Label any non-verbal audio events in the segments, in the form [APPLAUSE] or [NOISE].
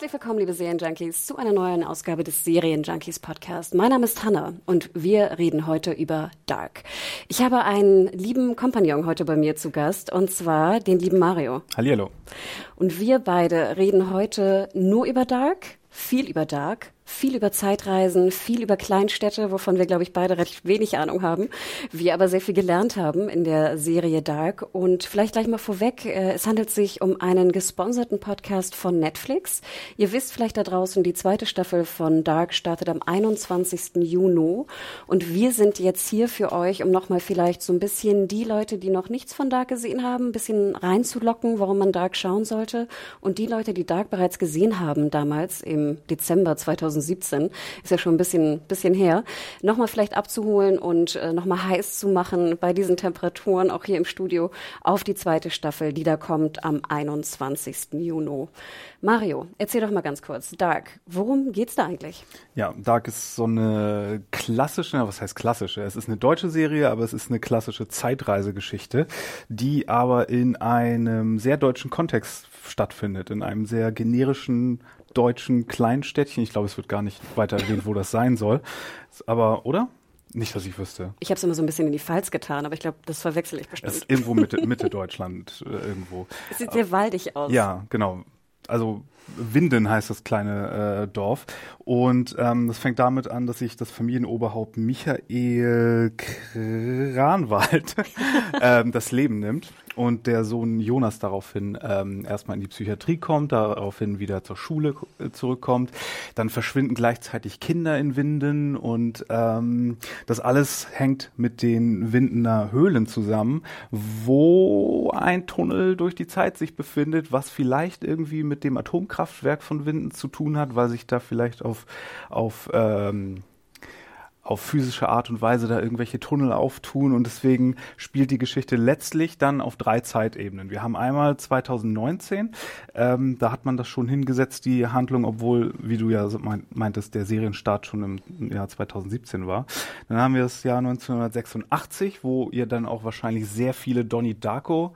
Herzlich willkommen, liebe Serienjunkies, zu einer neuen Ausgabe des Serienjunkies Podcast. Mein Name ist Hanne und wir reden heute über Dark. Ich habe einen lieben Kompagnon heute bei mir zu Gast und zwar den lieben Mario. Hallihallo. Und wir beide reden heute nur über Dark, viel über Dark viel über Zeitreisen, viel über Kleinstädte, wovon wir, glaube ich, beide recht wenig Ahnung haben. Wir aber sehr viel gelernt haben in der Serie Dark. Und vielleicht gleich mal vorweg, äh, es handelt sich um einen gesponserten Podcast von Netflix. Ihr wisst vielleicht da draußen, die zweite Staffel von Dark startet am 21. Juni. Und wir sind jetzt hier für euch, um nochmal vielleicht so ein bisschen die Leute, die noch nichts von Dark gesehen haben, ein bisschen reinzulocken, warum man Dark schauen sollte. Und die Leute, die Dark bereits gesehen haben, damals im Dezember 2000 2017, ist ja schon ein bisschen, bisschen her, nochmal vielleicht abzuholen und äh, nochmal heiß zu machen bei diesen Temperaturen, auch hier im Studio, auf die zweite Staffel, die da kommt am 21. Juni. Mario, erzähl doch mal ganz kurz. Dark, worum geht's da eigentlich? Ja, Dark ist so eine klassische, was heißt klassische? Es ist eine deutsche Serie, aber es ist eine klassische Zeitreisegeschichte, die aber in einem sehr deutschen Kontext stattfindet, in einem sehr generischen deutschen Kleinstädtchen. Ich glaube, es wird gar nicht weiter erwähnt, wo das sein soll. Aber, oder? Nicht, dass ich wüsste. Ich habe es immer so ein bisschen in die Pfalz getan, aber ich glaube, das verwechsel ich bestimmt. Es ist irgendwo Mitte, [LAUGHS] Mitte Deutschland, äh, irgendwo. Es sieht sehr waldig aus. Ja, genau. Also Winden heißt das kleine äh, Dorf. Und ähm, das fängt damit an, dass sich das Familienoberhaupt Michael Kranwald [LAUGHS] ähm, das Leben nimmt und der Sohn Jonas daraufhin ähm, erstmal in die Psychiatrie kommt, daraufhin wieder zur Schule äh, zurückkommt. Dann verschwinden gleichzeitig Kinder in Winden und ähm, das alles hängt mit den Windener Höhlen zusammen, wo ein Tunnel durch die Zeit sich befindet, was vielleicht irgendwie mit dem Atomkraftwerk von Winden zu tun hat, weil sich da vielleicht auf, auf ähm, auf physische Art und Weise da irgendwelche Tunnel auftun und deswegen spielt die Geschichte letztlich dann auf drei Zeitebenen. Wir haben einmal 2019, ähm, da hat man das schon hingesetzt, die Handlung, obwohl, wie du ja meintest, der Serienstart schon im Jahr 2017 war. Dann haben wir das Jahr 1986, wo ihr dann auch wahrscheinlich sehr viele Donnie Darko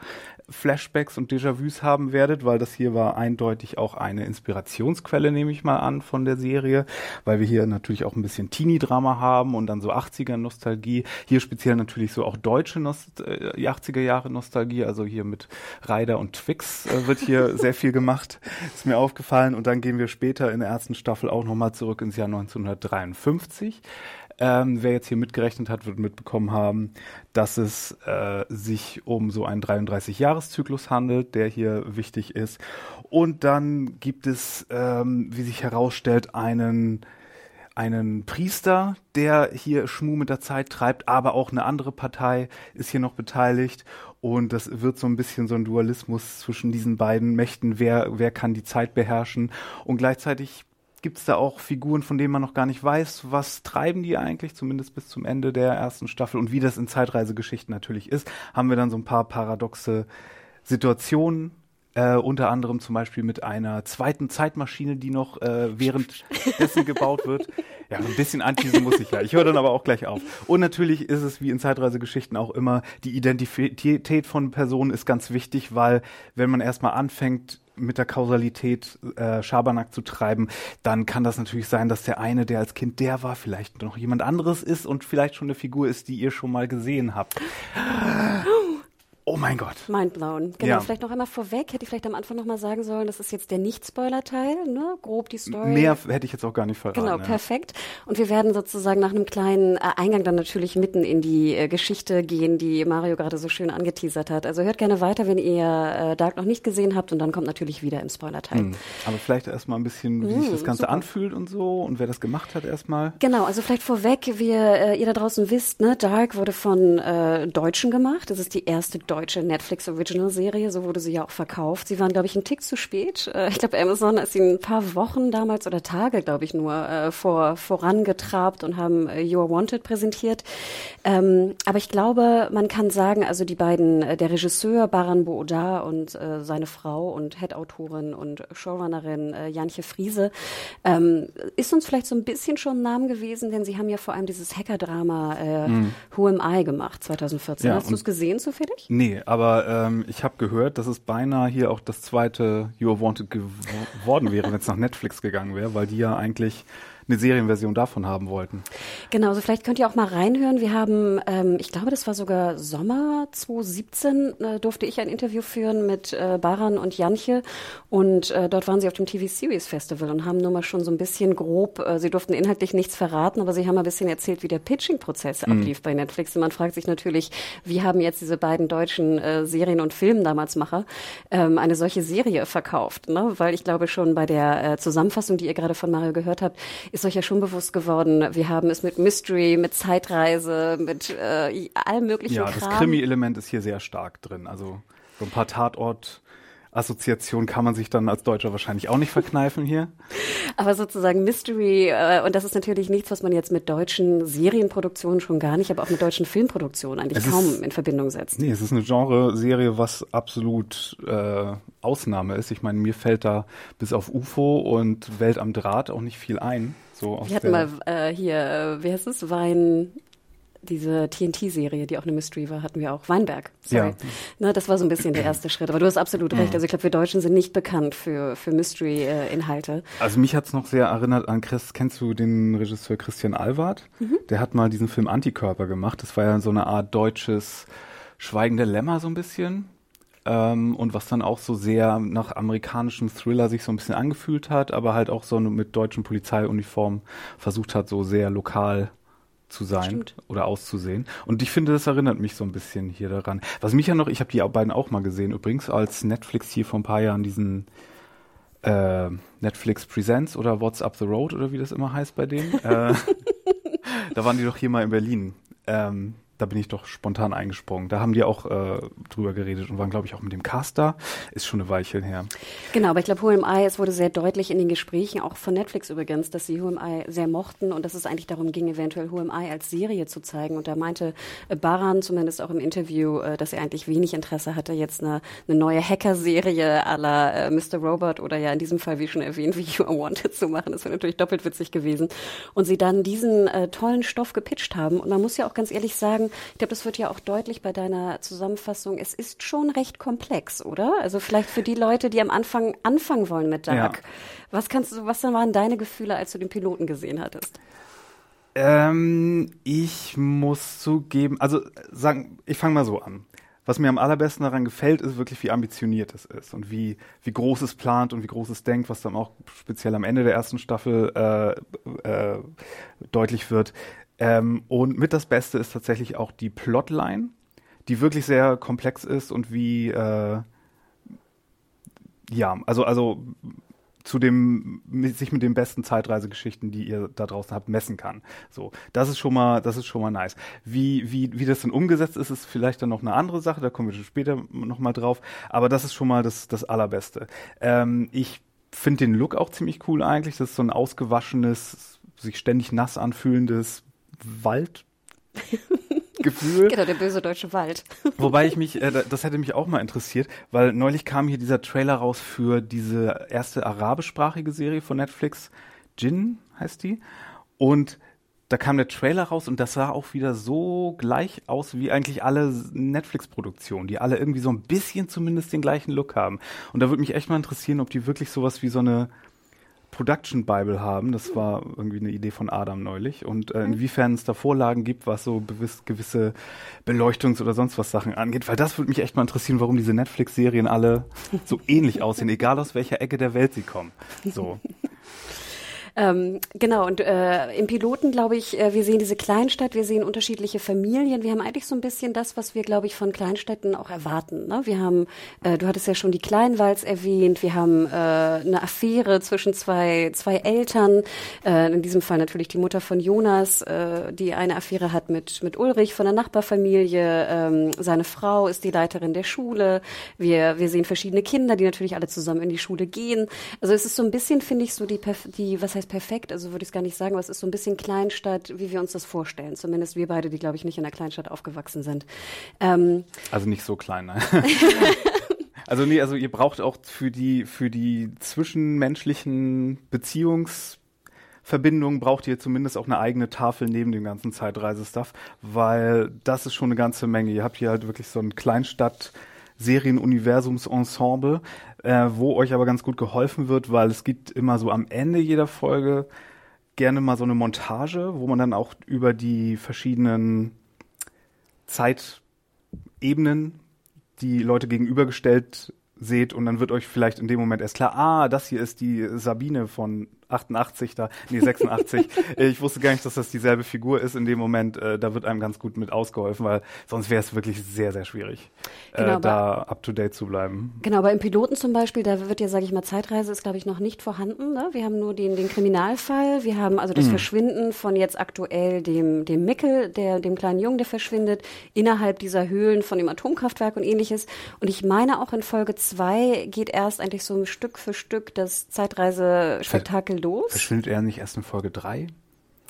Flashbacks und Déjà-vus haben werdet, weil das hier war eindeutig auch eine Inspirationsquelle, nehme ich mal an, von der Serie, weil wir hier natürlich auch ein bisschen Teenie-Drama haben und dann so 80er-Nostalgie. Hier speziell natürlich so auch deutsche Nost äh, 80er-Jahre-Nostalgie, also hier mit Ryder und Twix äh, wird hier [LAUGHS] sehr viel gemacht, ist mir aufgefallen. Und dann gehen wir später in der ersten Staffel auch nochmal zurück ins Jahr 1953. Ähm, wer jetzt hier mitgerechnet hat, wird mitbekommen haben, dass es äh, sich um so einen 33-Jahres-Zyklus handelt, der hier wichtig ist. Und dann gibt es, ähm, wie sich herausstellt, einen einen Priester, der hier Schmu mit der Zeit treibt, aber auch eine andere Partei ist hier noch beteiligt. Und das wird so ein bisschen so ein Dualismus zwischen diesen beiden Mächten. Wer, wer kann die Zeit beherrschen? Und gleichzeitig gibt es da auch Figuren, von denen man noch gar nicht weiß, was treiben die eigentlich, zumindest bis zum Ende der ersten Staffel. Und wie das in Zeitreisegeschichten natürlich ist, haben wir dann so ein paar paradoxe Situationen. Äh, unter anderem zum Beispiel mit einer zweiten Zeitmaschine, die noch äh, währenddessen [LAUGHS] gebaut wird. Ja, ein bisschen Antisen muss ich ja. Ich höre dann aber auch gleich auf. Und natürlich ist es wie in Zeitreisegeschichten auch immer, die Identität von Personen ist ganz wichtig, weil wenn man erstmal anfängt, mit der Kausalität äh, Schabernack zu treiben, dann kann das natürlich sein, dass der eine, der als Kind der war, vielleicht noch jemand anderes ist und vielleicht schon eine Figur ist, die ihr schon mal gesehen habt. [GASPS] [GASPS] Oh mein Gott. Mindblown. Genau, ja. vielleicht noch einmal vorweg, hätte ich vielleicht am Anfang noch mal sagen sollen, das ist jetzt der Nicht-Spoiler-Teil, ne? grob die Story. Mehr hätte ich jetzt auch gar nicht verraten. Genau, ja. perfekt. Und wir werden sozusagen nach einem kleinen äh, Eingang dann natürlich mitten in die äh, Geschichte gehen, die Mario gerade so schön angeteasert hat. Also hört gerne weiter, wenn ihr äh, Dark noch nicht gesehen habt und dann kommt natürlich wieder im Spoiler-Teil. Hm. Aber vielleicht erstmal ein bisschen, wie hm, sich das Ganze super. anfühlt und so und wer das gemacht hat erstmal. Genau, also vielleicht vorweg, wie ihr da draußen wisst, ne, Dark wurde von Deutschen gemacht. Das ist die erste deutsche deutsche Netflix Original Serie, so wurde sie ja auch verkauft. Sie waren, glaube ich, einen Tick zu spät. Äh, ich glaube, Amazon ist ihnen ein paar Wochen damals oder Tage, glaube ich, nur äh, vor, vorangetrabt und haben äh, You Are Wanted präsentiert. Ähm, aber ich glaube, man kann sagen, also die beiden, äh, der Regisseur Baran Booda und äh, seine Frau und Head-Autorin und Showrunnerin äh, Janche Friese, ähm, ist uns vielleicht so ein bisschen schon ein Name gewesen, denn sie haben ja vor allem dieses Hacker-Drama äh, mm. Who Am I gemacht 2014. Ja, Hast du es gesehen zufällig? Nee, aber ähm, ich habe gehört, dass es beinahe hier auch das zweite You Are Wanted geworden wäre, wenn es nach Netflix gegangen wäre, weil die ja eigentlich eine Serienversion davon haben wollten. Genau, also vielleicht könnt ihr auch mal reinhören. Wir haben, ähm, ich glaube, das war sogar Sommer 2017, äh, durfte ich ein Interview führen mit äh, Baran und Janche und äh, dort waren sie auf dem TV Series Festival und haben nur mal schon so ein bisschen grob, äh, sie durften inhaltlich nichts verraten, aber sie haben ein bisschen erzählt, wie der Pitching-Prozess mhm. ablief bei Netflix. Und man fragt sich natürlich, wie haben jetzt diese beiden deutschen äh, Serien- und Film-Damatsmacher ähm, eine solche Serie verkauft? Ne? Weil ich glaube schon bei der äh, Zusammenfassung, die ihr gerade von Mario gehört habt, ist euch ja schon bewusst geworden, wir haben es mit Mystery, mit Zeitreise, mit äh, allem möglichen Ja, Kram. das Krimi-Element ist hier sehr stark drin. Also so ein paar Tatort- Assoziation kann man sich dann als Deutscher wahrscheinlich auch nicht verkneifen hier. [LAUGHS] Aber sozusagen Mystery, äh, und das ist natürlich nichts, was man jetzt mit deutschen Serienproduktionen schon gar nicht, aber auch mit deutschen Filmproduktionen eigentlich es kaum ist, in Verbindung setzt. Nee, es ist eine Genre-Serie, was absolut äh, Ausnahme ist. Ich meine, mir fällt da bis auf UFO und Welt am Draht auch nicht viel ein. So Wir hatten mal äh, hier, äh, wie heißt es, Wein, diese TNT-Serie, die auch eine Mystery war, hatten wir auch. Weinberg. Sorry. Ja. Na, das war so ein bisschen der erste Schritt. Aber du hast absolut recht. Also ich glaube, wir Deutschen sind nicht bekannt für, für Mystery-Inhalte. Also mich hat's noch sehr erinnert an Chris, kennst du den Regisseur Christian Alward? Mhm. Der hat mal diesen Film Antikörper gemacht. Das war ja so eine Art deutsches Schweigende Lämmer so ein bisschen. Ähm, und was dann auch so sehr nach amerikanischem Thriller sich so ein bisschen angefühlt hat, aber halt auch so mit deutschen Polizeiuniformen versucht hat, so sehr lokal zu sein Stimmt. oder auszusehen. Und ich finde, das erinnert mich so ein bisschen hier daran. Was mich ja noch, ich habe die beiden auch mal gesehen, übrigens, als Netflix hier vor ein paar Jahren diesen äh, Netflix Presents oder What's Up the Road oder wie das immer heißt bei denen. äh, [LAUGHS] da waren die doch hier mal in Berlin. Ähm, da bin ich doch spontan eingesprungen. Da haben die auch äh, drüber geredet und waren, glaube ich, auch mit dem Caster. Ist schon eine Weilchen her. Genau, aber ich glaube, Who Am es wurde sehr deutlich in den Gesprächen, auch von Netflix übrigens, dass sie Who Am sehr mochten und dass es eigentlich darum ging, eventuell Who Am als Serie zu zeigen. Und da meinte äh, Baran zumindest auch im Interview, äh, dass er eigentlich wenig Interesse hatte, jetzt eine, eine neue Hacker-Serie à la äh, Mr. Robot oder ja in diesem Fall, wie schon erwähnt, [LAUGHS] wie You Are Wanted zu machen. Das wäre natürlich doppelt witzig gewesen. Und sie dann diesen äh, tollen Stoff gepitcht haben. Und man muss ja auch ganz ehrlich sagen, ich glaube, das wird ja auch deutlich bei deiner Zusammenfassung. Es ist schon recht komplex, oder? Also vielleicht für die Leute, die am Anfang anfangen wollen mit Dark. Ja. Was kannst du, was waren deine Gefühle, als du den Piloten gesehen hattest? Ähm, ich muss zugeben, also sagen, ich fange mal so an. Was mir am allerbesten daran gefällt, ist wirklich, wie ambitioniert es ist und wie, wie groß es plant und wie groß es denkt, was dann auch speziell am Ende der ersten Staffel äh, äh, deutlich wird. Ähm, und mit das Beste ist tatsächlich auch die Plotline, die wirklich sehr komplex ist und wie, äh, ja, also, also zu dem, sich mit den besten Zeitreisegeschichten, die ihr da draußen habt, messen kann. So, das ist schon mal, das ist schon mal nice. Wie, wie, wie das denn umgesetzt ist, ist vielleicht dann noch eine andere Sache, da kommen wir später noch mal drauf, aber das ist schon mal das, das Allerbeste. Ähm, ich finde den Look auch ziemlich cool eigentlich, das ist so ein ausgewaschenes, sich ständig nass anfühlendes Wald. Gefühl. [LAUGHS] Genau, der böse deutsche Wald. [LAUGHS] Wobei ich mich, äh, das hätte mich auch mal interessiert, weil neulich kam hier dieser Trailer raus für diese erste arabischsprachige Serie von Netflix, Jin heißt die. Und da kam der Trailer raus und das sah auch wieder so gleich aus wie eigentlich alle Netflix-Produktionen, die alle irgendwie so ein bisschen zumindest den gleichen Look haben. Und da würde mich echt mal interessieren, ob die wirklich sowas wie so eine Production Bible haben. Das war irgendwie eine Idee von Adam neulich. Und äh, inwiefern es da Vorlagen gibt, was so gewisse Beleuchtungs- oder sonst was Sachen angeht. Weil das würde mich echt mal interessieren, warum diese Netflix-Serien alle so ähnlich aussehen, egal aus welcher Ecke der Welt sie kommen. So. Ähm, genau, und äh, im Piloten, glaube ich, äh, wir sehen diese Kleinstadt, wir sehen unterschiedliche Familien. Wir haben eigentlich so ein bisschen das, was wir, glaube ich, von Kleinstädten auch erwarten. Ne? Wir haben, äh, du hattest ja schon die Kleinwalds erwähnt, wir haben äh, eine Affäre zwischen zwei, zwei Eltern, äh, in diesem Fall natürlich die Mutter von Jonas, äh, die eine Affäre hat mit, mit Ulrich von der Nachbarfamilie. Ähm, seine Frau ist die Leiterin der Schule. Wir, wir sehen verschiedene Kinder, die natürlich alle zusammen in die Schule gehen. Also es ist so ein bisschen, finde ich, so die, die was heißt perfekt, also würde ich es gar nicht sagen, aber es ist so ein bisschen Kleinstadt, wie wir uns das vorstellen. Zumindest wir beide, die, glaube ich, nicht in einer Kleinstadt aufgewachsen sind. Ähm, also nicht so klein, nein. [LAUGHS] [LAUGHS] also nee, also ihr braucht auch für die, für die zwischenmenschlichen Beziehungsverbindungen braucht ihr zumindest auch eine eigene Tafel neben dem ganzen Zeitreisestuff, weil das ist schon eine ganze Menge. Ihr habt hier halt wirklich so ein Kleinstadt- Serienuniversumsensemble, äh, wo euch aber ganz gut geholfen wird, weil es gibt immer so am Ende jeder Folge gerne mal so eine Montage, wo man dann auch über die verschiedenen Zeitebenen die Leute gegenübergestellt seht und dann wird euch vielleicht in dem Moment erst klar, ah, das hier ist die Sabine von 88 da, nee, 86. [LAUGHS] ich wusste gar nicht, dass das dieselbe Figur ist in dem Moment. Äh, da wird einem ganz gut mit ausgeholfen, weil sonst wäre es wirklich sehr, sehr schwierig, äh, genau, äh, da up to date zu bleiben. Genau, aber im Piloten zum Beispiel, da wird ja, sage ich mal, Zeitreise ist, glaube ich, noch nicht vorhanden. Ne? Wir haben nur den, den Kriminalfall, wir haben also das mhm. Verschwinden von jetzt aktuell dem, dem Mickel, der, dem kleinen Jungen, der verschwindet, innerhalb dieser Höhlen von dem Atomkraftwerk und ähnliches. Und ich meine auch in Folge zwei geht erst eigentlich so Stück für Stück das Zeitreisespektakel los. Verschwindet er nicht erst in Folge 3?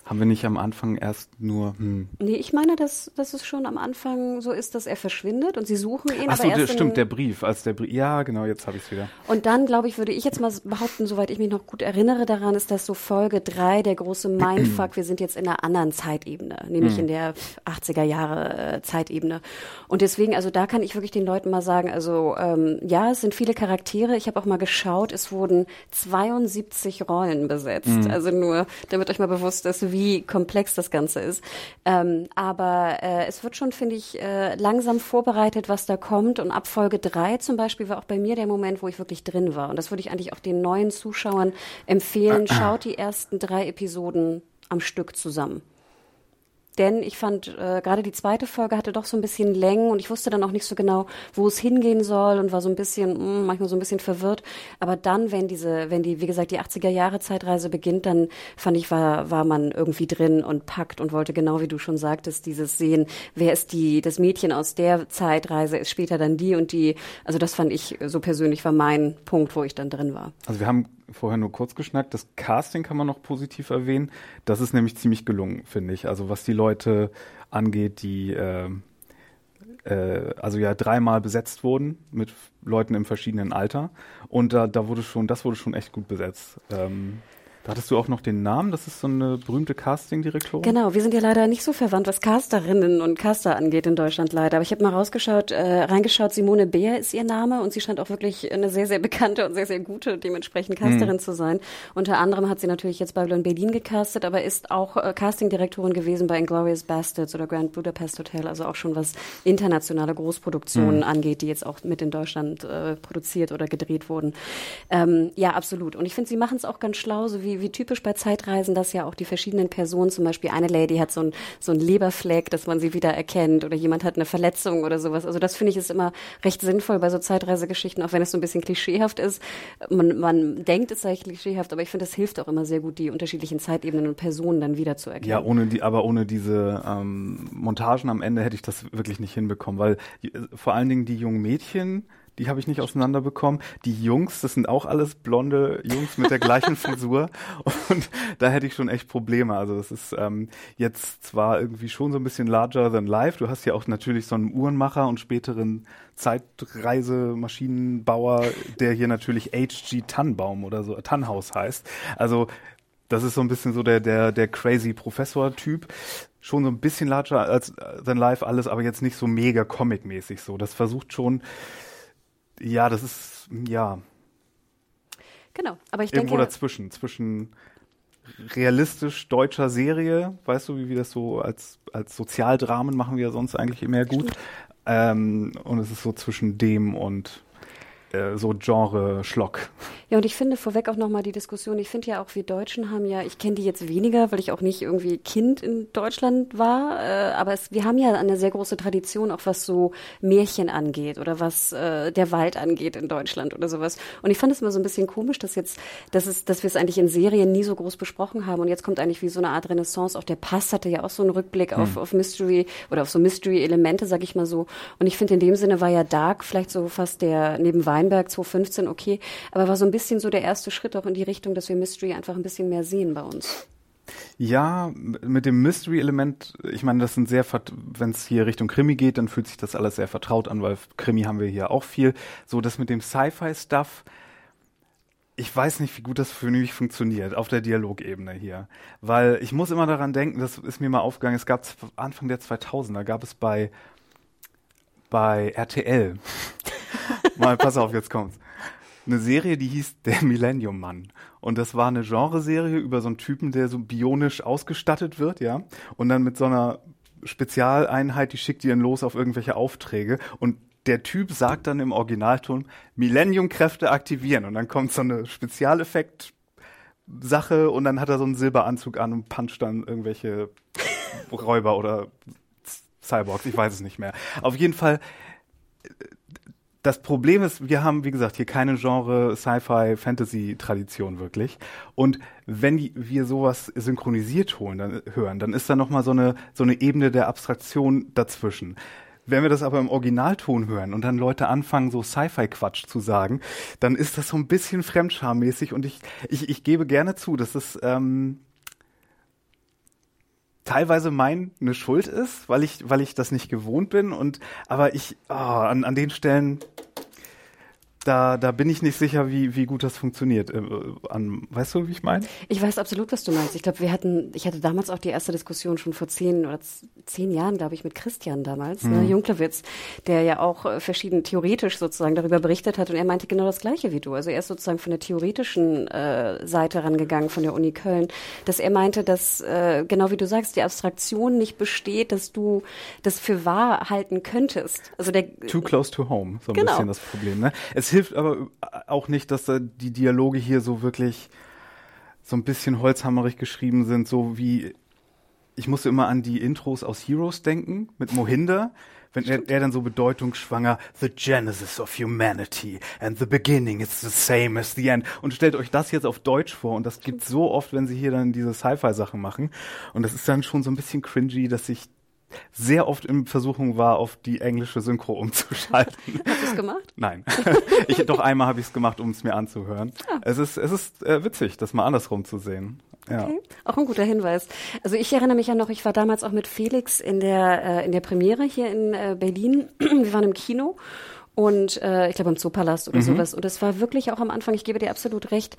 Haben wir nicht am Anfang erst nur. Hm. Nee, ich meine, dass, dass es schon am Anfang so ist, dass er verschwindet und sie suchen ihn. Ach so, aber erst der, stimmt, der Brief. Als der Brief. Ja, genau, jetzt habe ich es wieder. Und dann, glaube ich, würde ich jetzt mal behaupten, soweit ich mich noch gut erinnere daran, ist das so Folge 3, der große Mindfuck. wir sind jetzt in einer anderen Zeitebene, nämlich hm. in der 80er Jahre äh, Zeitebene. Und deswegen, also da kann ich wirklich den Leuten mal sagen, also ähm, ja, es sind viele Charaktere. Ich habe auch mal geschaut, es wurden 72 Rollen besetzt. Hm. Also nur, damit euch mal bewusst ist, wie komplex das Ganze ist. Ähm, aber äh, es wird schon, finde ich, äh, langsam vorbereitet, was da kommt. Und ab Folge drei zum Beispiel war auch bei mir der Moment, wo ich wirklich drin war. Und das würde ich eigentlich auch den neuen Zuschauern empfehlen. [CLEARS THROAT] Schaut die ersten drei Episoden am Stück zusammen. Denn ich fand, äh, gerade die zweite Folge hatte doch so ein bisschen Längen und ich wusste dann auch nicht so genau, wo es hingehen soll und war so ein bisschen, mh, hm, manchmal so ein bisschen verwirrt. Aber dann, wenn diese, wenn die, wie gesagt, die 80er Jahre Zeitreise beginnt, dann fand ich, war, war man irgendwie drin und packt und wollte genau wie du schon sagtest, dieses sehen, wer ist die, das Mädchen aus der Zeitreise ist später dann die und die. Also das fand ich so persönlich war mein Punkt, wo ich dann drin war. Also wir haben vorher nur kurz geschnackt. Das Casting kann man noch positiv erwähnen. Das ist nämlich ziemlich gelungen, finde ich. Also was die Leute angeht, die äh, äh, also ja dreimal besetzt wurden mit Leuten im verschiedenen Alter. Und da, da wurde schon, das wurde schon echt gut besetzt. Ähm, da hattest du auch noch den Namen, das ist so eine berühmte Casting-Direktorin. Genau, wir sind ja leider nicht so verwandt, was Casterinnen und Caster angeht in Deutschland leider. Aber ich habe mal rausgeschaut, äh, reingeschaut, Simone Beer ist ihr Name und sie scheint auch wirklich eine sehr, sehr bekannte und sehr, sehr gute dementsprechend Casterin mhm. zu sein. Unter anderem hat sie natürlich jetzt Babylon Berlin gecastet, aber ist auch äh, Casting-Direktorin gewesen bei Inglourious Bastards oder Grand Budapest Hotel, also auch schon was internationale Großproduktionen mhm. angeht, die jetzt auch mit in Deutschland äh, produziert oder gedreht wurden. Ähm, ja, absolut. Und ich finde, sie machen es auch ganz schlau, so wie wie, typisch bei Zeitreisen, dass ja auch die verschiedenen Personen, zum Beispiel eine Lady hat so ein, so ein Leberfleck, dass man sie wieder erkennt oder jemand hat eine Verletzung oder sowas. Also das finde ich ist immer recht sinnvoll bei so Zeitreisegeschichten, auch wenn es so ein bisschen klischeehaft ist. Man, man denkt, es sei klischeehaft, aber ich finde, es hilft auch immer sehr gut, die unterschiedlichen Zeitebenen und Personen dann wieder zu erkennen. Ja, ohne die, aber ohne diese ähm, Montagen am Ende hätte ich das wirklich nicht hinbekommen, weil die, vor allen Dingen die jungen Mädchen, die habe ich nicht auseinanderbekommen. Die Jungs, das sind auch alles blonde Jungs mit der gleichen [LAUGHS] Frisur. Und da hätte ich schon echt Probleme. Also es ist ähm, jetzt zwar irgendwie schon so ein bisschen larger than life. Du hast ja auch natürlich so einen Uhrenmacher und späteren Zeitreisemaschinenbauer, der hier natürlich HG Tannbaum oder so, Tannhaus heißt. Also das ist so ein bisschen so der, der, der crazy Professor-Typ. Schon so ein bisschen larger als than life alles, aber jetzt nicht so mega comic-mäßig so. Das versucht schon ja, das ist, ja. Genau, aber ich Irgendwo denke. dazwischen, zwischen realistisch deutscher Serie, weißt du, wie wir das so als, als Sozialdramen machen wir sonst eigentlich immer gut. Ähm, und es ist so zwischen dem und äh, so Genre-Schlock. Ja, und ich finde vorweg auch nochmal die Diskussion, ich finde ja auch, wir Deutschen haben ja, ich kenne die jetzt weniger, weil ich auch nicht irgendwie Kind in Deutschland war, äh, aber es, wir haben ja eine sehr große Tradition, auch was so Märchen angeht oder was äh, der Wald angeht in Deutschland oder sowas. Und ich fand es immer so ein bisschen komisch, dass jetzt, dass es, dass wir es eigentlich in Serien nie so groß besprochen haben und jetzt kommt eigentlich wie so eine Art Renaissance. Auch der Pass hatte ja auch so einen Rückblick hm. auf, auf Mystery oder auf so Mystery-Elemente, sag ich mal so. Und ich finde, in dem Sinne war ja Dark vielleicht so fast der neben Weinberg 2015 okay, aber war so ein bisschen so der erste Schritt auch in die Richtung, dass wir Mystery einfach ein bisschen mehr sehen bei uns. Ja, mit dem Mystery-Element, ich meine, das sind sehr, wenn es hier Richtung Krimi geht, dann fühlt sich das alles sehr vertraut an, weil Krimi haben wir hier auch viel. So, das mit dem Sci-Fi-Stuff, ich weiß nicht, wie gut das für mich funktioniert auf der Dialogebene hier. Weil ich muss immer daran denken, das ist mir mal aufgegangen, es gab Anfang der 2000er, gab es bei, bei RTL, mal, pass auf, jetzt kommt's, eine Serie, die hieß Der Millennium Mann. Und das war eine Genreserie über so einen Typen, der so bionisch ausgestattet wird, ja. Und dann mit so einer Spezialeinheit, die schickt ihn los auf irgendwelche Aufträge. Und der Typ sagt dann im Originalton Millennium-Kräfte aktivieren. Und dann kommt so eine Spezialeffekt Sache und dann hat er so einen Silberanzug an und puncht dann irgendwelche Räuber oder Cyborgs, ich weiß es nicht mehr. Auf jeden Fall das Problem ist, wir haben, wie gesagt, hier keine Genre Sci-Fi Fantasy Tradition wirklich. Und wenn wir sowas synchronisiert holen, dann hören, dann ist da noch mal so eine so eine Ebene der Abstraktion dazwischen. Wenn wir das aber im Originalton hören und dann Leute anfangen, so Sci-Fi-Quatsch zu sagen, dann ist das so ein bisschen fremdscharmäßig und ich, ich, ich gebe gerne zu, dass es ähm, teilweise meine Schuld ist, weil ich, weil ich das nicht gewohnt bin und aber ich oh, an, an den Stellen da, da bin ich nicht sicher, wie, wie gut das funktioniert. Äh, an, weißt du, wie ich meine? Ich weiß absolut, was du meinst. Ich glaube, wir hatten, ich hatte damals auch die erste Diskussion schon vor zehn oder zehn Jahren, glaube ich, mit Christian damals, ne, mhm. ne, Junklewitz, der ja auch äh, verschieden theoretisch sozusagen darüber berichtet hat und er meinte genau das Gleiche wie du. Also er ist sozusagen von der theoretischen äh, Seite rangegangen, von der Uni Köln, dass er meinte, dass, äh, genau wie du sagst, die Abstraktion nicht besteht, dass du das für wahr halten könntest. Also der Too close to home, so ein genau. bisschen das Problem. Ne? Es hilft aber auch nicht, dass da die Dialoge hier so wirklich so ein bisschen holzhammerig geschrieben sind, so wie ich musste immer an die Intros aus Heroes denken mit Mohinder, wenn er, er dann so bedeutungsschwanger The Genesis of Humanity and the beginning is the same as the end. Und stellt euch das jetzt auf Deutsch vor und das gibt so oft, wenn sie hier dann diese Sci-Fi Sachen machen. Und das ist dann schon so ein bisschen cringy, dass sich sehr oft in Versuchung war, auf die englische Synchro umzuschalten. [LAUGHS] Hast du es gemacht? Nein. [LAUGHS] ich, doch einmal habe ich es gemacht, um es mir anzuhören. Ah. Es ist, es ist äh, witzig, das mal andersrum zu sehen. Ja. Okay. Auch ein guter Hinweis. Also ich erinnere mich ja noch, ich war damals auch mit Felix in der, äh, in der Premiere hier in äh, Berlin. [CLEARS THROAT] Wir waren im Kino und äh, ich glaube im Zoopalast oder mhm. sowas. Und es war wirklich auch am Anfang, ich gebe dir absolut recht,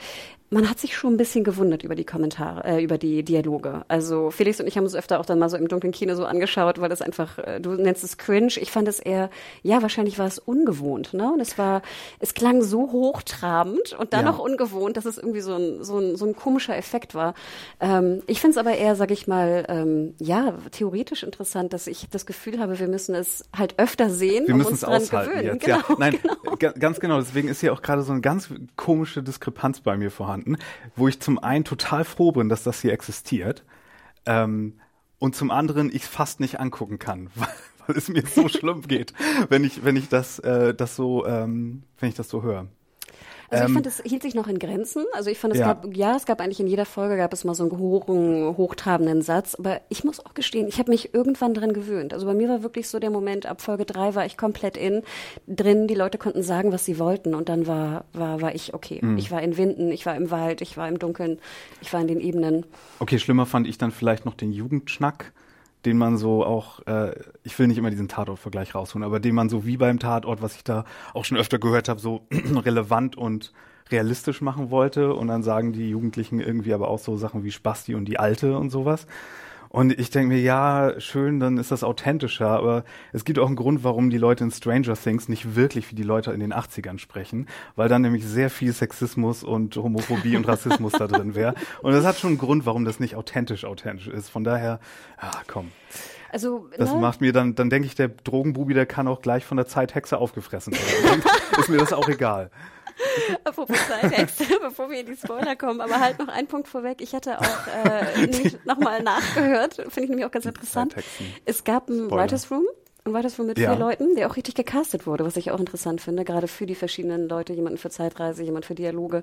man hat sich schon ein bisschen gewundert über die Kommentare, äh, über die Dialoge. Also Felix und ich haben uns öfter auch dann mal so im dunklen Kino so angeschaut, weil das einfach, äh, du nennst es cringe. Ich fand es eher, ja, wahrscheinlich war es ungewohnt, ne? Und es war, es klang so hochtrabend und dann ja. noch ungewohnt, dass es irgendwie so ein, so ein, so ein komischer Effekt war. Ähm, ich finde es aber eher, sag ich mal, ähm, ja, theoretisch interessant, dass ich das Gefühl habe, wir müssen es halt öfter sehen, wir um uns dran gewöhnen. Jetzt genau, ja, nein, genau. ganz genau. Deswegen ist hier auch gerade so eine ganz komische Diskrepanz bei mir vorhanden, wo ich zum einen total froh bin, dass das hier existiert, ähm, und zum anderen ich fast nicht angucken kann, [LAUGHS] weil, weil es mir so [LAUGHS] schlimm geht, wenn ich wenn ich das äh, das so ähm, wenn ich das so höre. Also ich fand, es hielt sich noch in Grenzen. Also ich fand, es ja. gab, ja, es gab eigentlich in jeder Folge gab es mal so einen hohen, hochtrabenden Satz. Aber ich muss auch gestehen, ich habe mich irgendwann dran gewöhnt. Also bei mir war wirklich so der Moment, ab Folge drei war ich komplett in, drin. Die Leute konnten sagen, was sie wollten. Und dann war, war, war ich okay. Mhm. Ich war in Winden, ich war im Wald, ich war im Dunkeln, ich war in den Ebenen. Okay, schlimmer fand ich dann vielleicht noch den Jugendschnack den man so auch, äh, ich will nicht immer diesen Tatort-Vergleich rausholen, aber den man so wie beim Tatort, was ich da auch schon öfter gehört habe, so [CLEARS THROAT] relevant und realistisch machen wollte. Und dann sagen die Jugendlichen irgendwie aber auch so Sachen wie Spasti und die Alte und sowas. Und ich denke mir, ja, schön, dann ist das authentischer, aber es gibt auch einen Grund, warum die Leute in Stranger Things nicht wirklich wie die Leute in den 80ern sprechen, weil dann nämlich sehr viel Sexismus und Homophobie und Rassismus da drin wäre. Und das hat schon einen Grund, warum das nicht authentisch authentisch ist. Von daher, ja, komm. Also, Das ne? macht mir dann, dann denke ich, der Drogenbubi, der kann auch gleich von der Zeithexe aufgefressen werden. [LAUGHS] Ist mir das auch egal. [LAUGHS] Apropos Zeithexe, [LAUGHS] bevor wir in die Spoiler kommen, aber halt noch ein Punkt vorweg. Ich hatte auch äh, [LAUGHS] nochmal nachgehört, finde ich nämlich auch ganz interessant. Es gab ein Spoiler. Writers Room. Ein Writers Room mit Ja. vier Leuten, der auch richtig gecastet wurde, was ich auch interessant finde, gerade für die verschiedenen Leute, jemanden für Zeitreise, jemand für Dialoge.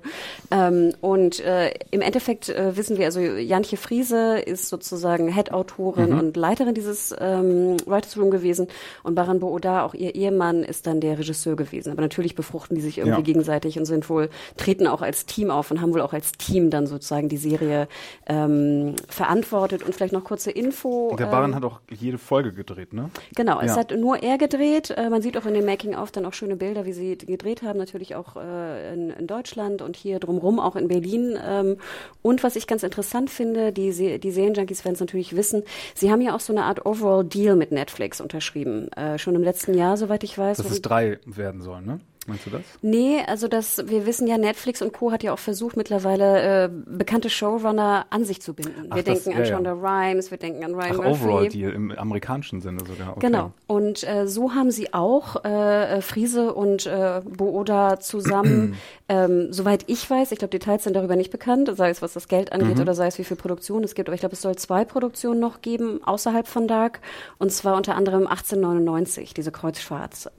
Ähm, und äh, im Endeffekt äh, wissen wir, also Jantje Friese ist sozusagen Head-Autorin Mhm. und Leiterin dieses ähm, Writers Room gewesen und Baran Booda, auch ihr Ehemann, ist dann der Regisseur gewesen. Aber natürlich befruchten die sich irgendwie Ja. gegenseitig und sind wohl, treten auch als Team auf und haben wohl auch als Team dann sozusagen die Serie ähm, verantwortet. Und vielleicht noch kurze Info. Und der ähm, Baran hat auch jede Folge gedreht, ne? Genau, es Ja. hat nur er gedreht. Äh, man sieht auch in dem Making-of dann auch schöne Bilder, wie sie gedreht haben, natürlich auch äh, in, in Deutschland und hier drumrum auch in Berlin. Ähm, und was ich ganz interessant finde, die, Se die Serienjunkies werden es natürlich wissen, sie haben ja auch so eine Art Overall-Deal mit Netflix unterschrieben. Äh, schon im letzten Jahr, soweit ich weiß. Dass es drei werden sollen, ne? Meinst du das? Nee, also das, wir wissen ja, Netflix und Co. hat ja auch versucht, mittlerweile äh, bekannte Showrunner an sich zu binden. Ach, wir das- denken an ja, ja. Shonda Rhimes, wir denken an Ryan Ach, Murphy. Overall-Deal im amerikanischen Sinne sogar. Okay. Genau. Und äh, so haben sie auch äh, äh, Friese und äh, Booda zusammen, [CLEARS THROAT] ähm, soweit ich weiß, ich glaube, Details sind darüber nicht bekannt, sei es was das Geld angeht oder sei es wie viel Produktion es gibt. Aber ich glaube, es soll zwei Produktionen noch geben außerhalb von Dark. Und zwar unter anderem 1899, diese Kreuzfahrts,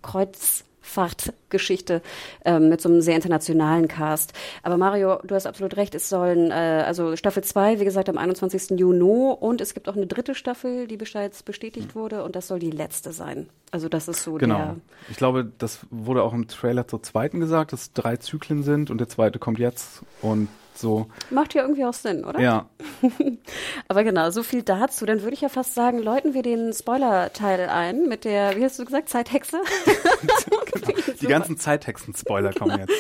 Kreuzfahrtgeschichte ähm, mit so einem sehr internationalen Cast. Aber Mario, du hast absolut recht, es sollen, äh, also Staffel 2, wie gesagt, am 21. Juni und es gibt auch eine dritte Staffel, die bereits bestätigt wurde und das soll die letzte sein. Also das ist so Genau. der... Ich glaube, das wurde auch im Trailer zur zweiten gesagt, dass drei Zyklen sind und der zweite kommt jetzt und so. Macht ja irgendwie auch Sinn, oder? Ja, [LAUGHS] Aber genau, so viel dazu. Dann würde ich ja fast sagen, läuten wir den Spoiler-Teil ein mit der, wie hast du gesagt, Zeithexe? [LAUGHS] [LAUGHS] die ganzen Zeithexen-Spoiler kommen jetzt.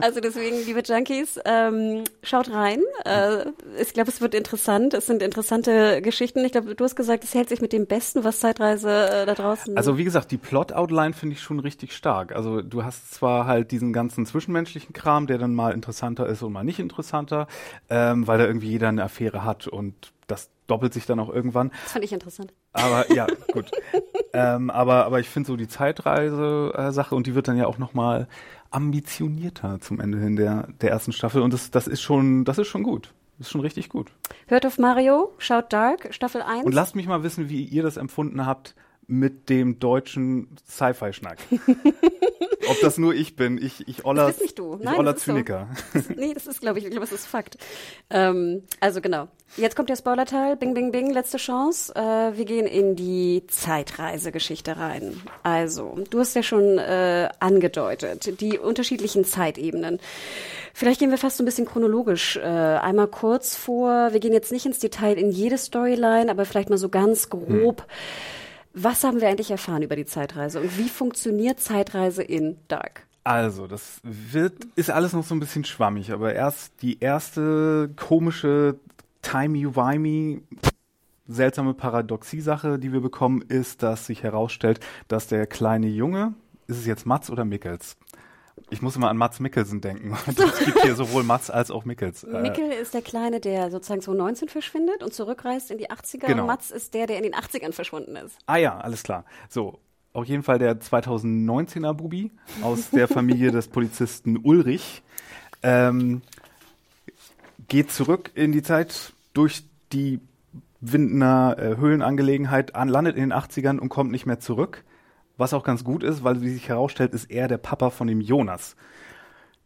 Also deswegen, liebe Junkies, ähm, schaut rein. Äh, ich glaube, es wird interessant. Es sind interessante Geschichten. Ich glaube, du hast gesagt, es hält sich mit dem Besten, was Zeitreise äh, da draußen. Also wie gesagt, die Plot-Outline finde ich schon richtig stark. Also du hast zwar halt diesen ganzen zwischenmenschlichen Kram, der dann mal interessanter ist und mal nicht interessanter, ähm, weil da irgendwie jeder eine Affäre hat und das doppelt sich dann auch irgendwann. das fand ich interessant. Aber ja, gut. [LAUGHS] ähm, aber, aber ich finde so die Zeitreise-Sache und die wird dann ja auch nochmal ambitionierter zum Ende hin der, der ersten Staffel. Und das, das ist schon, das ist schon gut. Das ist schon richtig gut. Hört auf Mario, schaut Dark, Staffel 1. Und lasst mich mal wissen, wie ihr das empfunden habt mit dem deutschen Sci-Fi-Schnack. [LAUGHS] Ob das nur ich bin. Ich, ich oller, Das nicht du. ich Nein, oller das ist so. Zyniker. nee, das ist, glaube ich, ich glaube, das ist Fakt. Ähm, also genau. Jetzt kommt der Spoiler-Teil. Bing, bing, bing, letzte Chance. Äh, wir gehen in die Zeitreisegeschichte rein. Also, du hast ja schon äh, angedeutet, die unterschiedlichen Zeitebenen. Vielleicht gehen wir fast so ein bisschen chronologisch äh, einmal kurz vor. Wir gehen jetzt nicht ins Detail in jede Storyline, aber vielleicht mal so ganz grob. Was haben wir eigentlich erfahren über die Zeitreise und wie funktioniert Zeitreise in Dark? Also, das wird, ist alles noch so ein bisschen schwammig, aber erst die erste komische timey-wimey seltsame Paradoxie-Sache, die wir bekommen, ist, dass sich herausstellt, dass der kleine Junge, ist es jetzt Mats oder Mickels? Ich muss immer an Mats Mikkelsen denken. [LAUGHS] Es gibt hier sowohl Mats als auch Mickels. Äh, Mikkel ist der Kleine, der sozusagen 2019 verschwindet und zurückreist in die 80er. Genau. Mats ist der, der in den 80ern verschwunden ist. Ah ja, alles klar. So, auf jeden Fall der 2019er Bubi aus der Familie des Polizisten Ulrich ähm, geht zurück in die Zeit durch die Windener äh, Höhlenangelegenheit an, landet in den 80ern und kommt nicht mehr zurück. Was auch ganz gut ist, weil wie sich herausstellt, ist er der Papa von dem Jonas.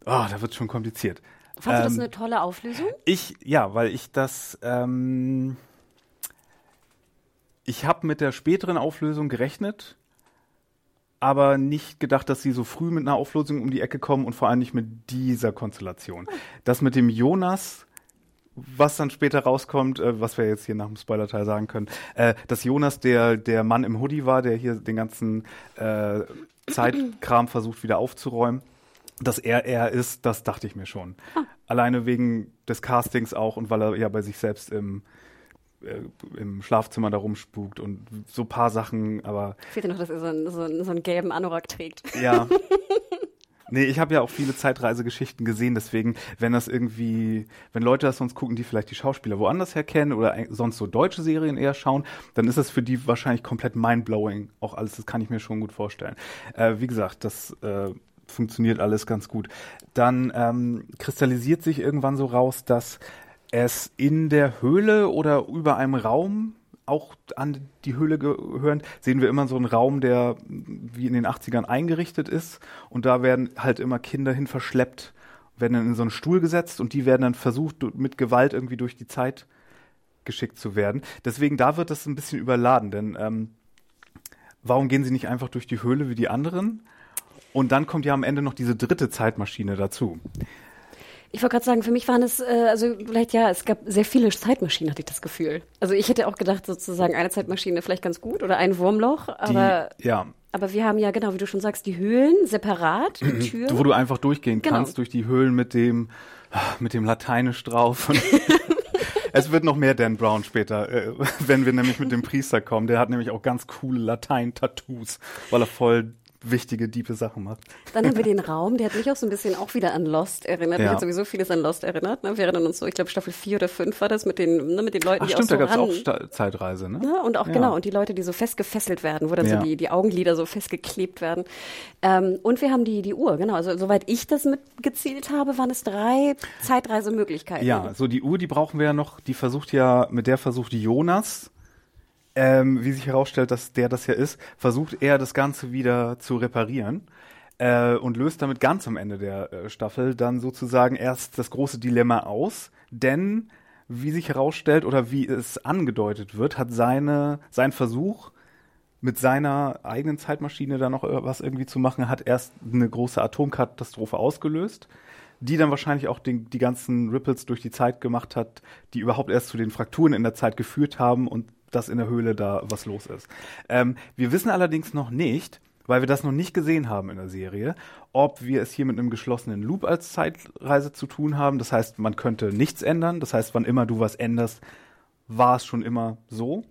Ah, da wird schon kompliziert. Fandest du das Ähm, eine tolle Auflösung? ich, ja, weil ich das, ähm, ich habe mit der späteren Auflösung gerechnet, aber nicht gedacht, dass sie so früh mit einer Auflösung um die Ecke kommen und vor allem nicht mit dieser Konstellation. Das mit dem Jonas, was dann später rauskommt, äh, was wir jetzt hier nach dem Spoiler-Teil sagen können, äh, dass Jonas der, der Mann im Hoodie war, der hier den ganzen äh, Zeitkram versucht wieder aufzuräumen. Dass er er ist, das dachte ich mir schon. Alleine wegen des Castings auch und weil er ja bei sich selbst im, äh, im Schlafzimmer da rumspukt und so paar Sachen, aber Fehlt dir noch, dass er so einen, so einen, so einen gelben Anorak trägt. ja. [LAUGHS] Nee, ich habe ja auch viele Zeitreisegeschichten gesehen, deswegen, wenn das irgendwie, wenn Leute das sonst gucken, die vielleicht die Schauspieler woanders her kennen oder sonst so deutsche Serien eher schauen, dann ist das für die wahrscheinlich komplett mindblowing. Auch alles, das kann ich mir schon gut vorstellen. Äh, wie gesagt, das äh, funktioniert alles ganz gut. Dann ähm, kristallisiert sich irgendwann so raus, dass es in der Höhle oder über einem Raum auch an die Höhle gehörend, sehen wir immer so einen Raum, der wie in den 80ern eingerichtet ist. Und da werden halt immer Kinder hin verschleppt, werden dann in so einen Stuhl gesetzt und die werden dann versucht, mit Gewalt irgendwie durch die Zeit geschickt zu werden. Deswegen, da wird das ein bisschen überladen, denn ähm, warum gehen sie nicht einfach durch die Höhle wie die anderen? Und dann kommt ja am Ende noch diese dritte Zeitmaschine dazu. Ich wollte gerade sagen, für mich waren es, äh, also vielleicht ja, es gab sehr viele Zeitmaschinen, hatte ich das Gefühl. Also ich hätte auch gedacht, sozusagen eine Zeitmaschine vielleicht ganz gut oder ein Wurmloch, aber die, ja. Aber wir haben ja, genau, wie du schon sagst, die Höhlen separat, die Tür. Wo du einfach durchgehen genau. kannst durch die Höhlen mit dem, mit dem Lateinisch drauf. [LAUGHS] es wird noch mehr Dan Brown später, äh, wenn wir nämlich mit dem Priester kommen. Der hat nämlich auch ganz coole Latein-Tattoos, weil er voll wichtige, diepe Sachen macht. Dann haben wir [LAUGHS] den Raum, der hat mich auch so ein bisschen auch wieder an Lost erinnert. Ja. Mich hat sowieso vieles an Lost erinnert. Ne? Wir erinnern uns so, ich glaube Staffel 4 oder 5 war das mit den, ne, mit den Leuten, Ach, die stimmt, auch so da gab es auch Zeitreise, ne? ne? Und auch, ja. genau, und die Leute, die so festgefesselt werden, wo dann ja. so die, die Augenlider so festgeklebt werden. Ähm, und wir haben die, die Uhr, genau. Also soweit ich das mitgezielt habe, waren es drei Zeitreisemöglichkeiten. Ja, so die Uhr, die brauchen wir ja noch, die versucht ja, mit der versucht Jonas ähm, wie sich herausstellt, dass der das ja ist, versucht er das Ganze wieder zu reparieren äh, und löst damit ganz am Ende der äh, Staffel dann sozusagen erst das große Dilemma aus, denn wie sich herausstellt oder wie es angedeutet wird, hat seine sein Versuch mit seiner eigenen Zeitmaschine da noch was irgendwie zu machen, hat erst eine große Atomkatastrophe ausgelöst, die dann wahrscheinlich auch den, die ganzen Ripples durch die Zeit gemacht hat, die überhaupt erst zu den Frakturen in der Zeit geführt haben und dass in der Höhle da was los ist. Ähm, wir wissen allerdings noch nicht, weil wir das noch nicht gesehen haben in der Serie, ob wir es hier mit einem geschlossenen Loop als Zeitreise zu tun haben. Das heißt, man könnte nichts ändern. Das heißt, wann immer du was änderst, war es schon immer so.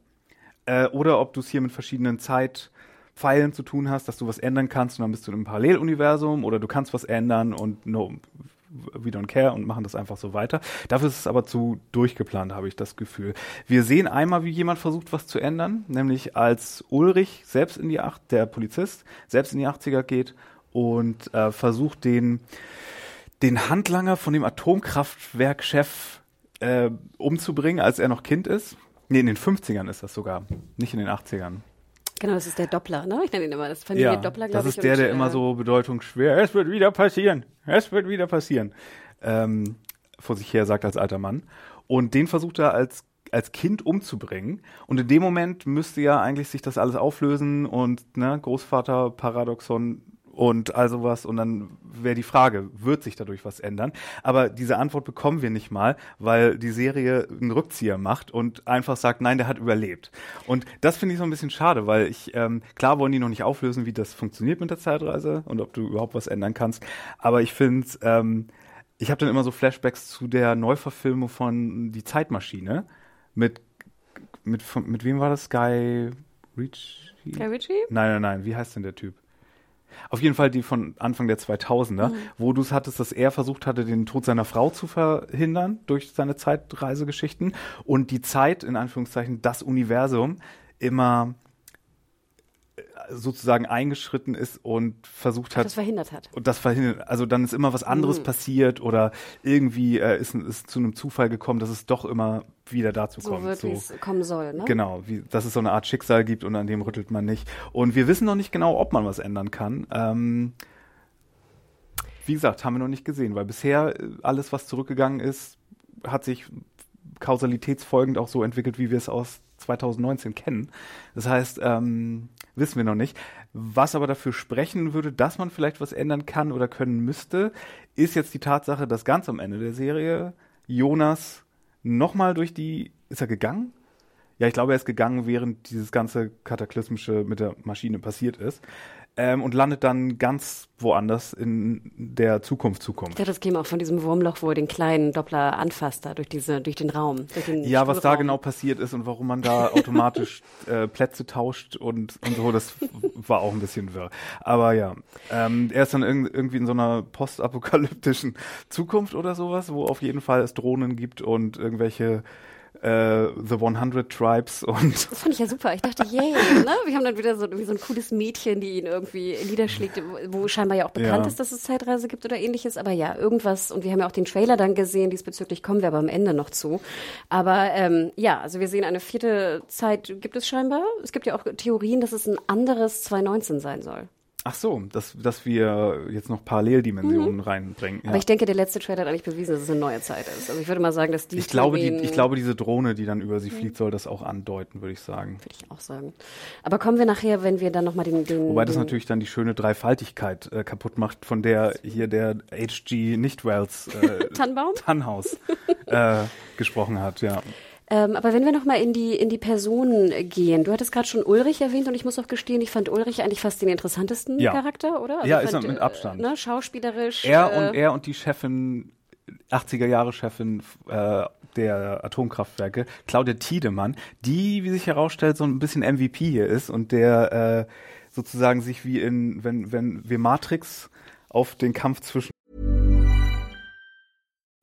Äh, oder ob du es hier mit verschiedenen Zeitpfeilen zu tun hast, dass du was ändern kannst und dann bist du in einem Paralleluniversum oder du kannst was ändern und no, we don't care und machen das einfach so weiter. Dafür ist es aber zu durchgeplant, habe ich das Gefühl. Wir sehen einmal, wie jemand versucht, was zu ändern, nämlich als Ulrich selbst in die acht, der Polizist selbst in die 80er geht und äh, versucht den den Handlanger von dem Atomkraftwerkchef äh, umzubringen, als er noch Kind ist. Nee, in den 50ern ist das sogar, nicht in den 80ern. Genau, das ist der Doppler, ne? Ich nenne ihn immer das Familie ja, Doppler, glaube ich. Das ist der, der immer so bedeutungsschwer, es wird wieder passieren, es wird wieder passieren, ähm, vor sich her sagt als alter Mann. Und den versucht er als als Kind umzubringen. Und in dem Moment müsste ja eigentlich sich das alles auflösen und ne, Großvater Paradoxon und all sowas. Und dann wäre die Frage, wird sich dadurch was ändern? Aber diese Antwort bekommen wir nicht mal, weil die Serie einen Rückzieher macht und einfach sagt, nein, der hat überlebt. Und das finde ich so ein bisschen schade, weil ich, ähm, klar wollen die noch nicht auflösen, wie das funktioniert mit der Zeitreise und ob du überhaupt was ändern kannst. Aber ich finde, ähm, ich habe dann immer so Flashbacks zu der Neuverfilmung von Die Zeitmaschine mit, mit, mit wem war das? Guy Ritchie? Guy Ritchie? Nein, nein, nein. Wie heißt denn der Typ? Auf jeden Fall die von Anfang der 2000er, mhm. wo du es hattest, dass er versucht hatte, den Tod seiner Frau zu verhindern durch seine Zeitreisegeschichten und die Zeit, in Anführungszeichen, das Universum immer sozusagen eingeschritten ist und versucht hat. Das verhindert hat. Und das verhindert. Also dann ist immer was anderes mhm. passiert oder irgendwie äh, ist, ist zu einem Zufall gekommen, dass es doch immer wieder dazu so kommt. Wird, so es kommen soll, ne? Genau, wie, dass es so eine Art Schicksal gibt und an dem rüttelt man nicht. Und wir wissen noch nicht genau, ob man was ändern kann. Ähm, wie gesagt, haben wir noch nicht gesehen, weil bisher äh, alles, was zurückgegangen ist, hat sich kausalitätsfolgend auch so entwickelt, wie wir es aus 2019 kennen. Das heißt, ähm, wissen wir noch nicht. Was aber dafür sprechen würde, dass man vielleicht was ändern kann oder können müsste, ist jetzt die Tatsache, dass ganz am Ende der Serie Jonas nochmal durch die, ist er gegangen? Ja, ich glaube, er ist gegangen, während dieses ganze Kataklysmische mit der Maschine passiert ist. Ähm, und landet dann ganz woanders in der Zukunft Zukunft. Ja, das käme auch von diesem Wurmloch, wo er den kleinen Doppler anfasst, da durch diese, durch den Raum. Durch den ja, was da genau passiert ist und warum man da automatisch [LAUGHS] äh, Plätze tauscht und, und so, das war auch ein bisschen wirr. Aber ja, ähm, er ist dann irg irgendwie in so einer postapokalyptischen Zukunft oder sowas, wo auf jeden Fall es Drohnen gibt und irgendwelche äh, The 100 Tribes und. Das fand ich ja super. Ich dachte, yay, [LAUGHS] ne? Wir haben dann wieder so, so ein cooles Mädchen, die ihn irgendwie niederschlägt, wo scheinbar ja auch bekannt ja. ist, dass es Zeitreise gibt oder ähnliches. Aber ja, irgendwas. Und wir haben ja auch den Trailer dann gesehen. Diesbezüglich kommen wir aber am Ende noch zu. Aber ähm, ja, also wir sehen eine vierte Zeit gibt es scheinbar. Es gibt ja auch Theorien, dass es ein anderes 2019 sein soll. Ach so, dass, dass wir jetzt noch Paralleldimensionen mhm. reinbringen. Ja. Aber ich denke, der letzte Trailer hat eigentlich bewiesen, dass es eine neue Zeit ist. Also ich würde mal sagen, dass die. Ich glaube, die, ich glaube, diese Drohne, die dann über sie fliegt, soll das auch andeuten, würde ich sagen. Würde ich auch sagen. Aber kommen wir nachher, wenn wir dann nochmal den, den. Wobei das den natürlich dann die schöne Dreifaltigkeit äh, kaputt macht, von der hier der HG Nicht-Wells äh, [LAUGHS] Tannenbaum? Tannhaus [LAUGHS] äh, gesprochen hat, ja. Ähm, aber wenn wir nochmal in die, in die Personen gehen, du hattest gerade schon Ulrich erwähnt und ich muss auch gestehen, ich fand Ulrich eigentlich fast den interessantesten ja. Charakter, oder? Also ja, ist er mit Abstand. Äh, ne, schauspielerisch. Er äh, und er und die Chefin, 80er Jahre Chefin äh, der Atomkraftwerke, Claudia Tiedemann, die, wie sich herausstellt, so ein bisschen MVP hier ist und der äh, sozusagen sich wie in, wenn, wenn wir Matrix auf den Kampf zwischen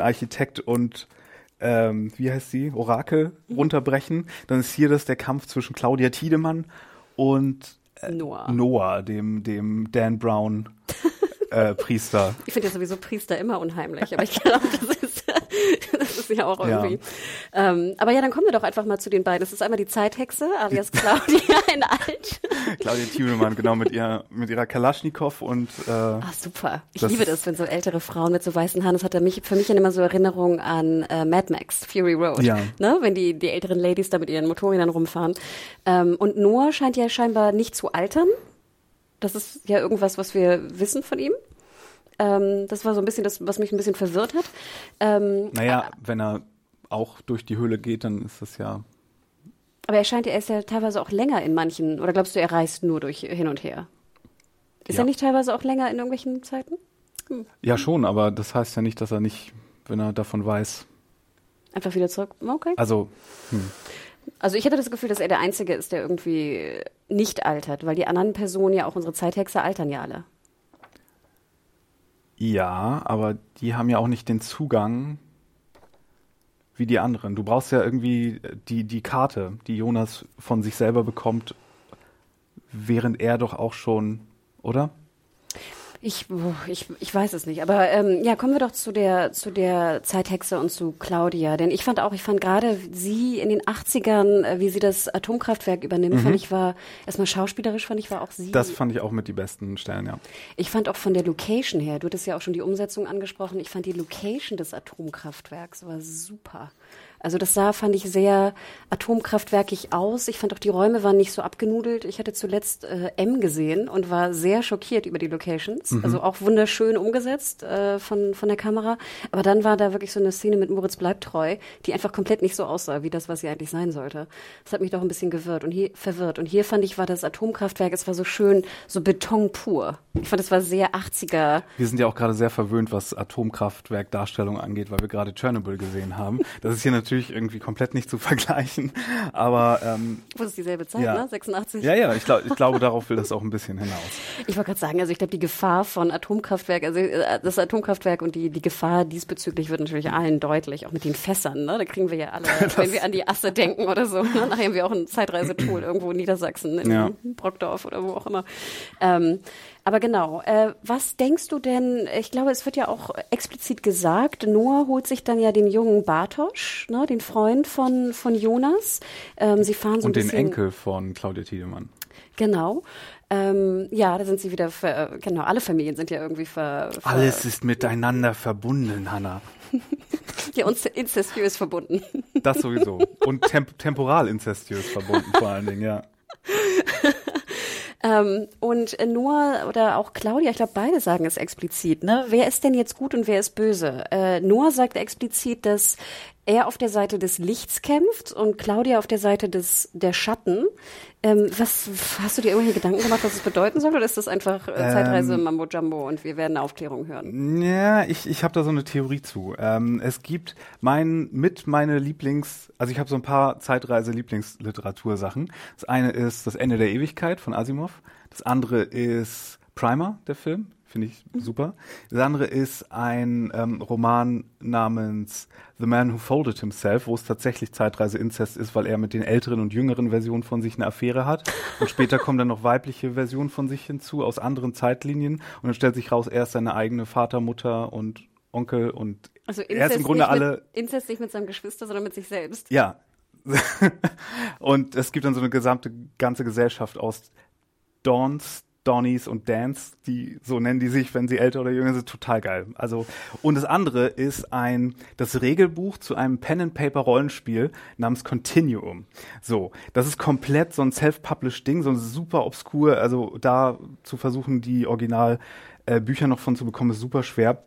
Architekt und ähm, wie heißt sie, Orakel runterbrechen, dann ist hier das der Kampf zwischen Claudia Tiedemann und äh, Noah. Noah, dem, dem Dan Brown [LAUGHS] äh, Priester. Ich finde ja sowieso Priester immer unheimlich, aber ich glaube, das ist [LAUGHS] das ist ja auch irgendwie. Ja. Ähm, aber ja, dann kommen wir doch einfach mal zu den beiden. Das ist einmal die Zeithexe, alias Claudia in Alt. [LAUGHS] Claudia Thielemann, genau, mit, ihr, mit ihrer Kalaschnikow und. Äh, Ach, super. Ich das liebe das, wenn so ältere Frauen mit so weißen Haaren, das hat mich, für mich immer so Erinnerung an äh, Mad Max, Fury Road. Ja. Ne? Wenn die, die älteren Ladies da mit ihren Motorrädern rumfahren. Ähm, und Noah scheint ja scheinbar nicht zu altern. Das ist ja irgendwas, was wir wissen von ihm. Ähm, das war so ein bisschen das, was mich ein bisschen verwirrt hat. Ähm, naja, äh, wenn er auch durch die Höhle geht, dann ist das ja. Aber er scheint, er ist ja teilweise auch länger in manchen, oder glaubst du, er reist nur durch hin und her? Ist ja. er nicht teilweise auch länger in irgendwelchen Zeiten? Hm. Ja, schon, aber das heißt ja nicht, dass er nicht, wenn er davon weiß. Einfach wieder zurück. Okay. Also, hm. Also ich hatte das Gefühl, dass er der Einzige ist, der irgendwie nicht altert, weil die anderen Personen ja auch unsere Zeithexe altern ja alle. Ja, aber die haben ja auch nicht den Zugang wie die anderen. Du brauchst ja irgendwie die, die Karte, die Jonas von sich selber bekommt, während er doch auch schon, oder? Ich, ich, ich weiß es nicht. Aber ähm, ja, kommen wir doch zu der, zu der Zeithexe und zu Claudia. Denn ich fand auch, ich fand gerade sie in den 80ern, äh, wie sie das Atomkraftwerk übernimmt, mhm. fand ich war, erstmal schauspielerisch fand ich, war auch sie. Das fand ich auch mit die besten Stellen, ja. Ich fand auch von der Location her, du hattest ja auch schon die Umsetzung angesprochen, ich fand die Location des Atomkraftwerks war super. Also das sah, fand ich, sehr atomkraftwerkig aus. Ich fand auch, die Räume waren nicht so abgenudelt. Ich hatte zuletzt äh, M gesehen und war sehr schockiert über die Locations. Mhm. Also auch wunderschön umgesetzt äh, von, von der Kamera. Aber dann war da wirklich so eine Szene mit Moritz bleibt treu, die einfach komplett nicht so aussah, wie das, was sie eigentlich sein sollte. Das hat mich doch ein bisschen gewirrt und hier, verwirrt. Und hier fand ich, war das Atomkraftwerk, es war so schön, so Beton pur. Ich fand, es war sehr 80er. Wir sind ja auch gerade sehr verwöhnt, was Atomkraftwerkdarstellung angeht, weil wir gerade Tschernobyl gesehen haben. Das ist hier natürlich irgendwie komplett nicht zu [LAUGHS] vergleichen. Aber ähm, Wo ist dieselbe Zeit, ja. ne? 86? Ja, ja, ich, glaub, ich glaube, darauf will das auch ein bisschen hinaus. Ich wollte gerade sagen, also ich glaube, die Gefahr von Atomkraftwerk, also äh, das Atomkraftwerk und die, die Gefahr diesbezüglich wird natürlich allen deutlich, auch mit den Fässern, ne? Da kriegen wir ja alle, [LAUGHS] wenn wir an die Asse denken oder so. Ne? Nachher haben wir auch ein Zeitreisetool [CLEARS THROAT] irgendwo in Niedersachsen, in ja. Brockdorf oder wo auch immer. Ähm, aber genau, äh, was denkst du denn, ich glaube, es wird ja auch explizit gesagt, Noah holt sich dann ja den jungen Bartosch, ne, den Freund von, von Jonas. Ähm, sie fahren so Und ein bisschen, den Enkel von Claudia Tiedemann. Genau. Ähm, ja, da sind sie wieder, ver, genau, alle Familien sind ja irgendwie ver, ver Alles ist miteinander verbunden, Hannah. [LAUGHS] ja, uns inzestiös verbunden. Das sowieso. Und temp temporal inzestiös verbunden vor allen Dingen, ja. [LAUGHS] Ähm, und Noah oder auch Claudia, ich glaube, beide sagen es explizit. Ne? Wer ist denn jetzt gut und wer ist böse? Äh, Noah sagt explizit, dass er auf der Seite des Lichts kämpft und Claudia auf der Seite des der Schatten. Ähm, was hast du dir irgendwelche Gedanken gemacht, was es bedeuten soll, oder ist das einfach äh, Zeitreise ähm, Mambo Jumbo und wir werden Aufklärung hören? Ja, ich, ich habe da so eine Theorie zu. Ähm, es gibt mein mit meine Lieblings, also ich habe so ein paar Zeitreise Lieblingsliteratursachen. Das eine ist das Ende der Ewigkeit von Asimov. Das andere ist Primer, der Film, finde ich mhm. super. Das andere ist ein ähm, Roman namens The Man Who Folded Himself, wo es tatsächlich Zeitreise-Inzest ist, weil er mit den älteren und jüngeren Versionen von sich eine Affäre hat. Und später kommen dann noch weibliche Versionen von sich hinzu aus anderen Zeitlinien. Und dann stellt sich raus, er ist seine eigene Vater, Mutter und Onkel und also Inzest er ist im Grunde alle. Mit, Inzest nicht mit seinem Geschwister, sondern mit sich selbst. Ja. [LAUGHS] und es gibt dann so eine gesamte ganze Gesellschaft aus Dawns, Donnies und Dans, die so nennen die sich, wenn sie älter oder jünger sind, total geil. Also und das andere ist ein das Regelbuch zu einem Pen and Paper Rollenspiel namens Continuum. So, das ist komplett so ein self-published Ding, so ein super obskur, also da zu versuchen die Original äh, Bücher noch von zu bekommen ist super schwer.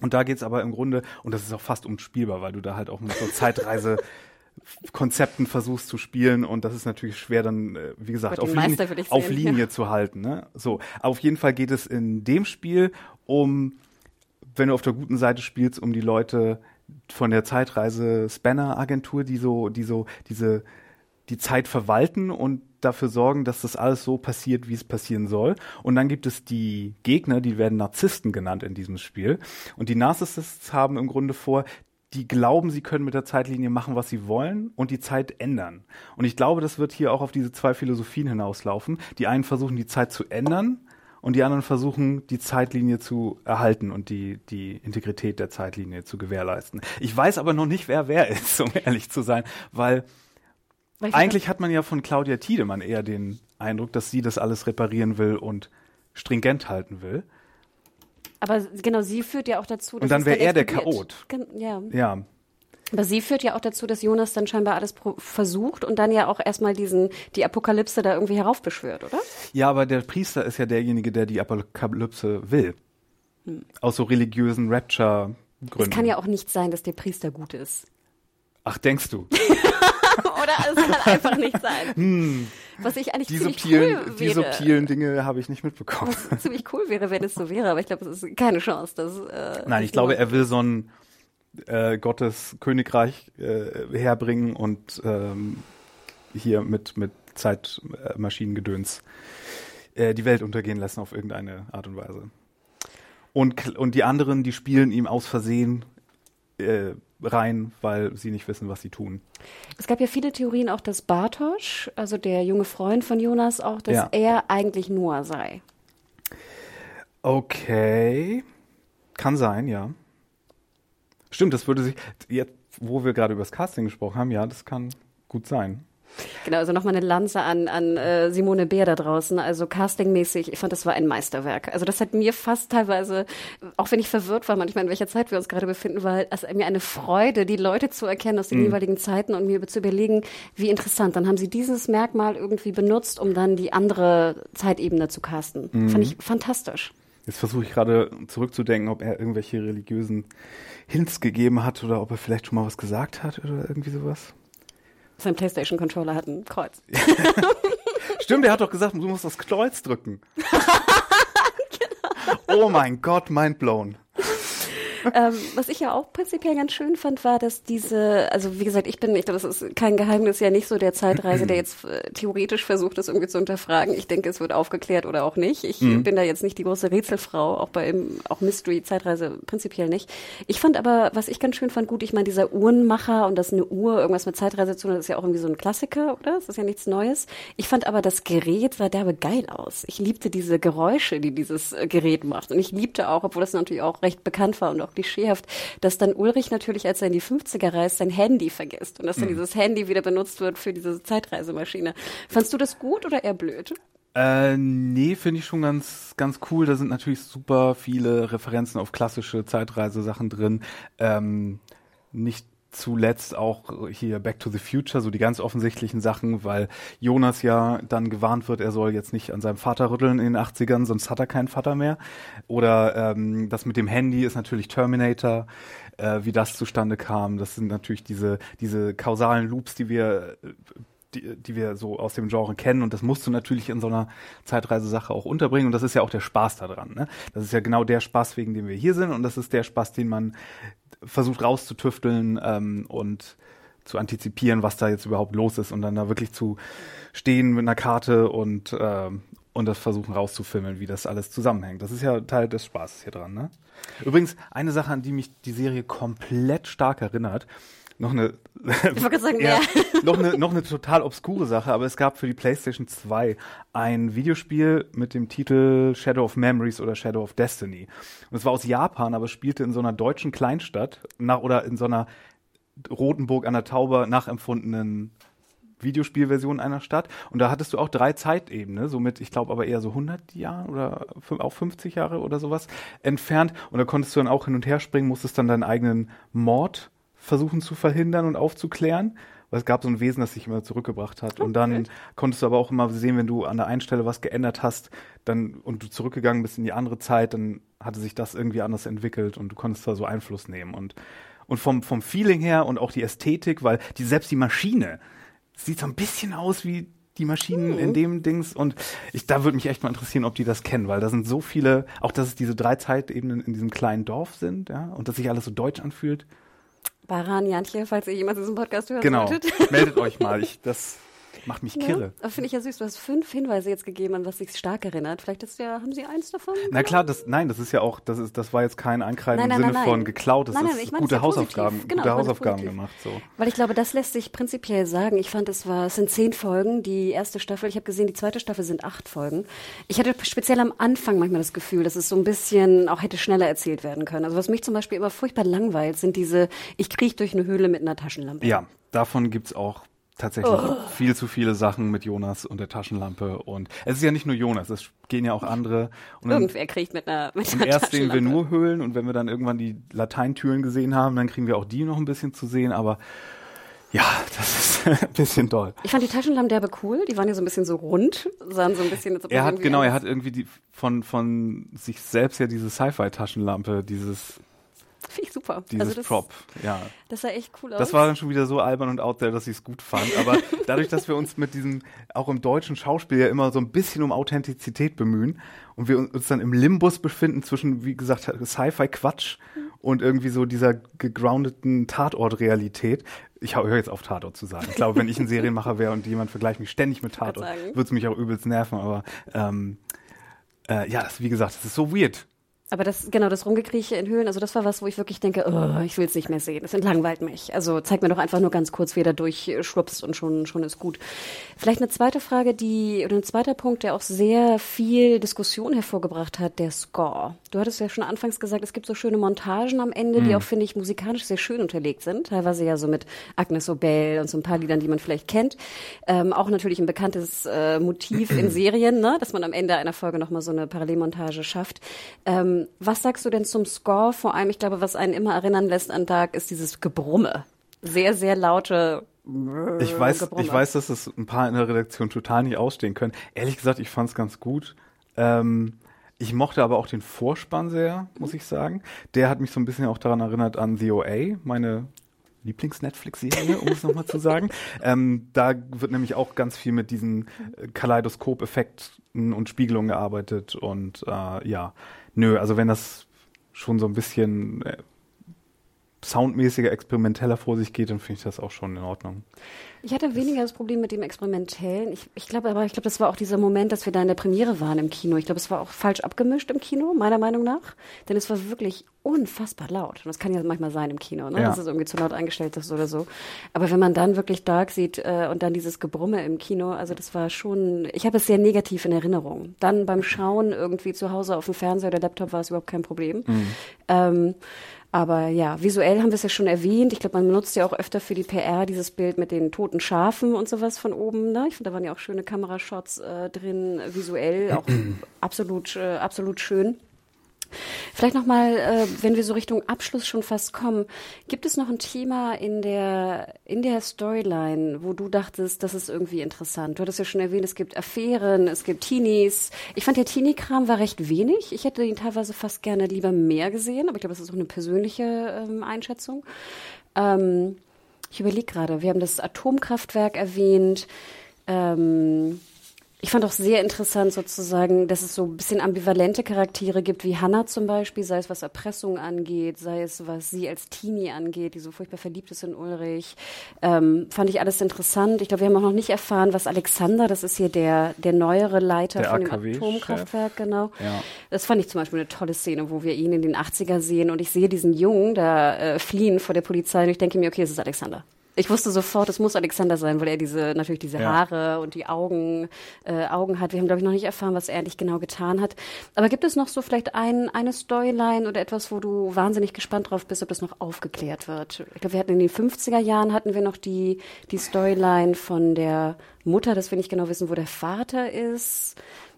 Und da geht's aber im Grunde, und das ist auch fast unspielbar, weil du da halt auch mit so Zeitreise Konzepten versuchst zu spielen und das ist natürlich schwer dann, äh, wie gesagt, auf, Linie, auf Linie ja. zu halten. Ne? So, auf jeden Fall geht es in dem Spiel um, wenn du auf der guten Seite spielst, um die Leute von der Zeitreise Spanner Agentur, die so, die so diese die Zeit verwalten und dafür sorgen, dass das alles so passiert, wie es passieren soll. Und dann gibt es die Gegner, die werden Narzissten genannt in diesem Spiel. Und die Narcissists haben im Grunde vor, die glauben, sie können mit der Zeitlinie machen, was sie wollen und die Zeit ändern. Und ich glaube, das wird hier auch auf diese zwei Philosophien hinauslaufen. Die einen versuchen, die Zeit zu ändern und die anderen versuchen, die Zeitlinie zu erhalten und die, die Integrität der Zeitlinie zu gewährleisten. Ich weiß aber noch nicht, wer wer ist, [LAUGHS] um ehrlich zu sein, weil, weil eigentlich hat man ja von Claudia Tiedemann eher den Eindruck, dass sie das alles reparieren will und stringent halten will. Aber genau, sie führt ja auch dazu, dass. Und dann wäre er der Chaot. Ja. Ja. Aber sie führt ja auch dazu, dass Jonas dann scheinbar alles versucht und dann ja auch erstmal diesen, die Apokalypse da irgendwie heraufbeschwört, oder? Ja, aber der Priester ist ja derjenige, der die Apokalypse will. Hm. Aus so religiösen Rapture-Gründen. Es kann ja auch nicht sein, dass der Priester gut ist. Ach, denkst du? [LAUGHS] oder es kann einfach nicht sein. Hm. Was ich eigentlich die ziemlich subtilen, cool Die subtilen Dinge habe ich nicht mitbekommen. Was ziemlich cool wäre, wenn es so wäre, aber ich glaube, es ist keine Chance. Dass, äh, Nein, ich glaube, er will so ein äh, Gottes Königreich äh, herbringen und ähm, hier mit, mit Zeitmaschinengedöns äh, die Welt untergehen lassen auf irgendeine Art und Weise. Und, und die anderen, die spielen ihm aus Versehen äh, rein, weil sie nicht wissen, was sie tun. Es gab ja viele Theorien auch, dass Bartosch, also der junge Freund von Jonas, auch, dass ja. er eigentlich Noah sei. Okay. Kann sein, ja. Stimmt, das würde sich, jetzt, wo wir gerade über das Casting gesprochen haben, ja, das kann gut sein. Genau, also nochmal eine Lanze an, an äh, Simone Bär da draußen. Also castingmäßig, ich fand, das war ein Meisterwerk. Also das hat mir fast teilweise, auch wenn ich verwirrt war manchmal, in welcher Zeit wir uns gerade befinden, war es mir eine Freude, die Leute zu erkennen aus den mhm. jeweiligen Zeiten und mir zu überlegen, wie interessant. Dann haben sie dieses Merkmal irgendwie benutzt, um dann die andere Zeitebene zu casten. Mhm. Fand ich fantastisch. Jetzt versuche ich gerade zurückzudenken, ob er irgendwelche religiösen Hints gegeben hat oder ob er vielleicht schon mal was gesagt hat oder irgendwie sowas. Sein PlayStation-Controller hat ein Kreuz. [LAUGHS] Stimmt, er hat doch gesagt, du musst das Kreuz drücken. genau. [LAUGHS] Oh mein Gott, mind blown ähm, was ich ja auch prinzipiell ganz schön fand, war, dass diese, also wie gesagt, ich bin, ich glaube, das ist kein Geheimnis, ja nicht so der Zeitreise, der [CLEARS THROAT] jetzt äh, theoretisch versucht, das irgendwie zu unterfragen. Ich denke, es wird aufgeklärt oder auch nicht. Ich mhm. bin da jetzt nicht die große Rätselfrau, auch bei auch Mystery, Zeitreise prinzipiell nicht. Ich fand aber, was ich ganz schön fand, gut, ich meine, dieser Uhrenmacher und dass eine Uhr irgendwas mit Zeitreise zu tun hat, ist ja auch irgendwie so ein Klassiker, oder? Das ist ja nichts Neues. Ich fand aber, das Gerät sah derbe geil aus. Ich liebte diese Geräusche, die dieses äh, Gerät macht. Und ich liebte auch, obwohl das natürlich auch recht bekannt war und auch klischeehaft, dass dann Ulrich natürlich, als er in die 50er reist, sein Handy vergisst und dass dann mhm. dieses Handy wieder benutzt wird für diese Zeitreisemaschine. Fandst du das gut oder eher blöd? Äh, nee, finde ich schon ganz, ganz cool. Da sind natürlich super viele Referenzen auf klassische Zeitreisesachen drin. Ähm, nicht zuletzt auch hier Back to the Future, so die ganz offensichtlichen Sachen, weil Jonas ja dann gewarnt wird, er soll jetzt nicht an seinem Vater rütteln in den 80ern, sonst hat er keinen Vater mehr. Oder ähm, das mit dem Handy ist natürlich Terminator, äh, wie das zustande kam. Das sind natürlich diese, diese kausalen Loops, die wir die, die wir so aus dem Genre kennen und das musst du natürlich in so einer Zeitreisesache auch unterbringen und das ist ja auch der Spaß daran. Ne? Das ist ja genau der Spaß, wegen dem wir hier sind und das ist der Spaß, den man versucht rauszutüfteln ähm, und zu antizipieren, was da jetzt überhaupt los ist und dann da wirklich zu stehen mit einer Karte und äh, und das versuchen rauszufilmen, wie das alles zusammenhängt. Das ist ja Teil des Spaßes hier dran. Ne? Übrigens eine Sache, an die mich die Serie komplett stark erinnert, noch eine, sagen, ja, [LAUGHS] noch eine, noch eine total obskure Sache, aber es gab für die PlayStation 2 ein Videospiel mit dem Titel Shadow of Memories oder Shadow of Destiny. Und es war aus Japan, aber spielte in so einer deutschen Kleinstadt nach, oder in so einer Rotenburg an der Tauber nachempfundenen Videospielversion einer Stadt. Und da hattest du auch drei Zeitebenen, somit, ich glaube aber eher so 100 Jahre oder auch 50 Jahre oder sowas entfernt. Und da konntest du dann auch hin und her springen, musstest dann deinen eigenen Mord versuchen zu verhindern und aufzuklären. Weil es gab so ein Wesen, das sich immer zurückgebracht hat. Und dann konntest du aber auch immer sehen, wenn du an der einen Stelle was geändert hast, dann und du zurückgegangen bist in die andere Zeit, dann hatte sich das irgendwie anders entwickelt und du konntest da so Einfluss nehmen. Und, und vom, vom Feeling her und auch die Ästhetik, weil die, selbst die Maschine sieht so ein bisschen aus wie die Maschinen mhm. in dem Dings und ich, da würde mich echt mal interessieren, ob die das kennen, weil da sind so viele, auch dass es diese drei Zeitebenen in diesem kleinen Dorf sind, ja, und dass sich alles so deutsch anfühlt. Baran Jantje, falls ihr jemals diesen Podcast hören genau. solltet. Meldet euch mal. Ich, das macht mich kirre. Ja, finde ich ja süß. Du hast fünf Hinweise jetzt gegeben, an was sich stark erinnert. Vielleicht ist ja, haben Sie eins davon? Na klar, das, nein, das ist ja auch, das ist, das war jetzt kein Ankreiden nein, nein, im Sinne nein, von geklaut. Das ist meine, gute Hausaufgaben, genau, gute Hausaufgaben gemacht. So. Weil ich glaube, das lässt sich prinzipiell sagen. Ich fand, es war, es sind zehn Folgen. Die erste Staffel, ich habe gesehen, die zweite Staffel sind acht Folgen. Ich hatte speziell am Anfang manchmal das Gefühl, dass es so ein bisschen auch hätte schneller erzählt werden können. Also was mich zum Beispiel immer furchtbar langweilt, sind diese, ich kriege durch eine Höhle mit einer Taschenlampe. Ja, davon gibt's auch tatsächlich oh. viel zu viele Sachen mit Jonas und der Taschenlampe. Und es ist ja nicht nur Jonas, es gehen ja auch andere. Und Irgendwer kriegt mit einer, mit einer und erst sehen wir nur Höhlen und wenn wir dann irgendwann die Lateintüren gesehen haben, dann kriegen wir auch die noch ein bisschen zu sehen. Aber ja, das ist [LAUGHS] ein bisschen doll. Ich fand die Taschenlampen derbe cool. Die waren ja so ein bisschen so rund, sahen so ein bisschen. Er hat genau, er hat irgendwie die von von sich selbst ja diese Sci-Fi-Taschenlampe, dieses Finde ich super. Dieses also das, Prop, ja. Das sah echt cool aus. Das war dann schon wieder so albern und out there, dass ich es gut fand. Aber [LAUGHS] dadurch, dass wir uns mit diesem, auch im deutschen Schauspiel ja immer so ein bisschen um Authentizität bemühen und wir uns dann im Limbus befinden zwischen, wie gesagt, Sci-Fi-Quatsch mhm. und irgendwie so dieser gegroundeten Tatort-Realität. Ich höre jetzt auf Tatort zu sagen. Ich glaube, wenn ich ein [LAUGHS] Serienmacher wäre und jemand vergleicht mich ständig mit Tatort, würde es mich auch übelst nerven. Aber ähm, äh, ja, das, wie gesagt, das ist so weird. Aber das, genau, das Rumgekrieche in Höhlen, also das war was, wo ich wirklich denke, oh, ich will es nicht mehr sehen. Das entlangweilt mich. Also zeig mir doch einfach nur ganz kurz, wie er da durchschwupst und schon, schon ist gut. Vielleicht eine zweite Frage, die, oder ein zweiter Punkt, der auch sehr viel Diskussion hervorgebracht hat, der Score. Du hattest ja schon anfangs gesagt, es gibt so schöne Montagen am Ende, mhm. die auch, finde ich, musikalisch sehr schön unterlegt sind. Teilweise ja so mit Agnes Obel und so ein paar Liedern, die man vielleicht kennt. Ähm, auch natürlich ein bekanntes äh, Motiv in [CLEARS THROAT] Serien, ne? dass man am Ende einer Folge nochmal so eine Parallelmontage schafft. Ähm, was sagst du denn zum Score? Vor allem, ich glaube, was einen immer erinnern lässt an Dark, ist dieses Gebrumme. Sehr, sehr laute ich weiß, ich weiß, dass es ein paar in der Redaktion total nicht ausstehen können. Ehrlich gesagt, ich fand es ganz gut. Ähm, ich mochte aber auch den Vorspann sehr, muss ich sagen. Der hat mich so ein bisschen auch daran erinnert an The OA, meine Lieblings-Netflix-Serie, um es nochmal zu sagen. [LAUGHS] Ähm, da wird nämlich auch ganz viel mit diesen äh, Kaleidoskop-Effekten und Spiegelungen gearbeitet und äh, ja, Nö, also wenn das schon so ein bisschen äh, soundmäßiger, experimenteller vor sich geht, dann finde ich das auch schon in Ordnung. Ich hatte weniger das Problem mit dem Experimentellen. Ich, ich glaube aber, ich glaube, das war auch dieser Moment, dass wir da in der Premiere waren im Kino. Ich glaube, es war auch falsch abgemischt im Kino, meiner Meinung nach. Denn es war wirklich unfassbar laut. Und das kann ja manchmal sein im Kino, ne? Ja. dass es irgendwie zu laut eingestellt ist oder so. Aber wenn man dann wirklich Dark sieht äh, und dann dieses Gebrumme im Kino, also das war schon, ich habe es sehr negativ in Erinnerung. Dann beim Schauen irgendwie zu Hause auf dem Fernseher oder Laptop war es überhaupt kein Problem. Mhm. Ähm, Aber ja, visuell haben wir es ja schon erwähnt. Ich glaube, man benutzt ja auch öfter für die PR dieses Bild mit den toten Schafen und sowas von oben. Ne? Ich finde, da waren ja auch schöne Kamerashots äh, drin, visuell auch [CLEARS THROAT] absolut, äh, absolut schön. Vielleicht nochmal, äh, wenn wir so Richtung Abschluss schon fast kommen, gibt es noch ein Thema in der, in der Storyline, wo du dachtest, das ist irgendwie interessant? Du hattest ja schon erwähnt, es gibt Affären, es gibt Teenies. Ich fand, der Teenie-Kram war recht wenig. Ich hätte ihn teilweise fast gerne lieber mehr gesehen, aber ich glaube, das ist auch eine persönliche ähm, Einschätzung. Ähm, ich überlege gerade, wir haben das Atomkraftwerk erwähnt. Ähm, ich fand auch sehr interessant sozusagen, dass es so ein bisschen ambivalente Charaktere gibt, wie Hannah zum Beispiel, sei es was Erpressung angeht, sei es was sie als Teenie angeht, die so furchtbar verliebt ist in Ulrich. Ähm, fand ich alles interessant. Ich glaube, wir haben auch noch nicht erfahren, was Alexander, das ist hier der, der neuere Leiter Der von dem AKW -Chef. Atomkraftwerk, genau. Ja. Das fand ich zum Beispiel eine tolle Szene, wo wir ihn in den 80er sehen und ich sehe diesen Jungen da äh, fliehen vor der Polizei und ich denke mir, okay, es ist Alexander. Ich wusste sofort, es muss Alexander sein, weil er diese natürlich diese Ja. Haare und die Augen äh, Augen hat. Wir haben glaube ich noch nicht erfahren, was er eigentlich genau getan hat. Aber gibt es noch so vielleicht ein, eine Storyline oder etwas, wo du wahnsinnig gespannt drauf bist, ob das noch aufgeklärt wird? Ich glaube, wir hatten in den 50er Jahren hatten wir noch die die Storyline von der Mutter, dass wir nicht genau wissen, wo der Vater ist.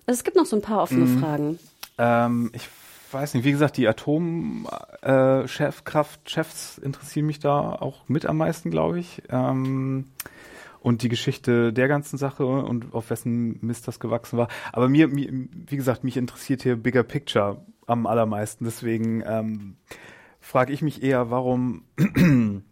Also es gibt noch so ein paar offene Mhm. Fragen. Ähm, ich weiß nicht, wie gesagt, die Atomkraftchefs interessieren mich da auch mit am meisten, glaube ich. Ähm, und die Geschichte der ganzen Sache und auf wessen Mist das gewachsen war. Aber mir, mir wie gesagt, mich interessiert hier Bigger Picture am allermeisten. Deswegen ähm, frage ich mich eher, warum, [CLEARS THROAT]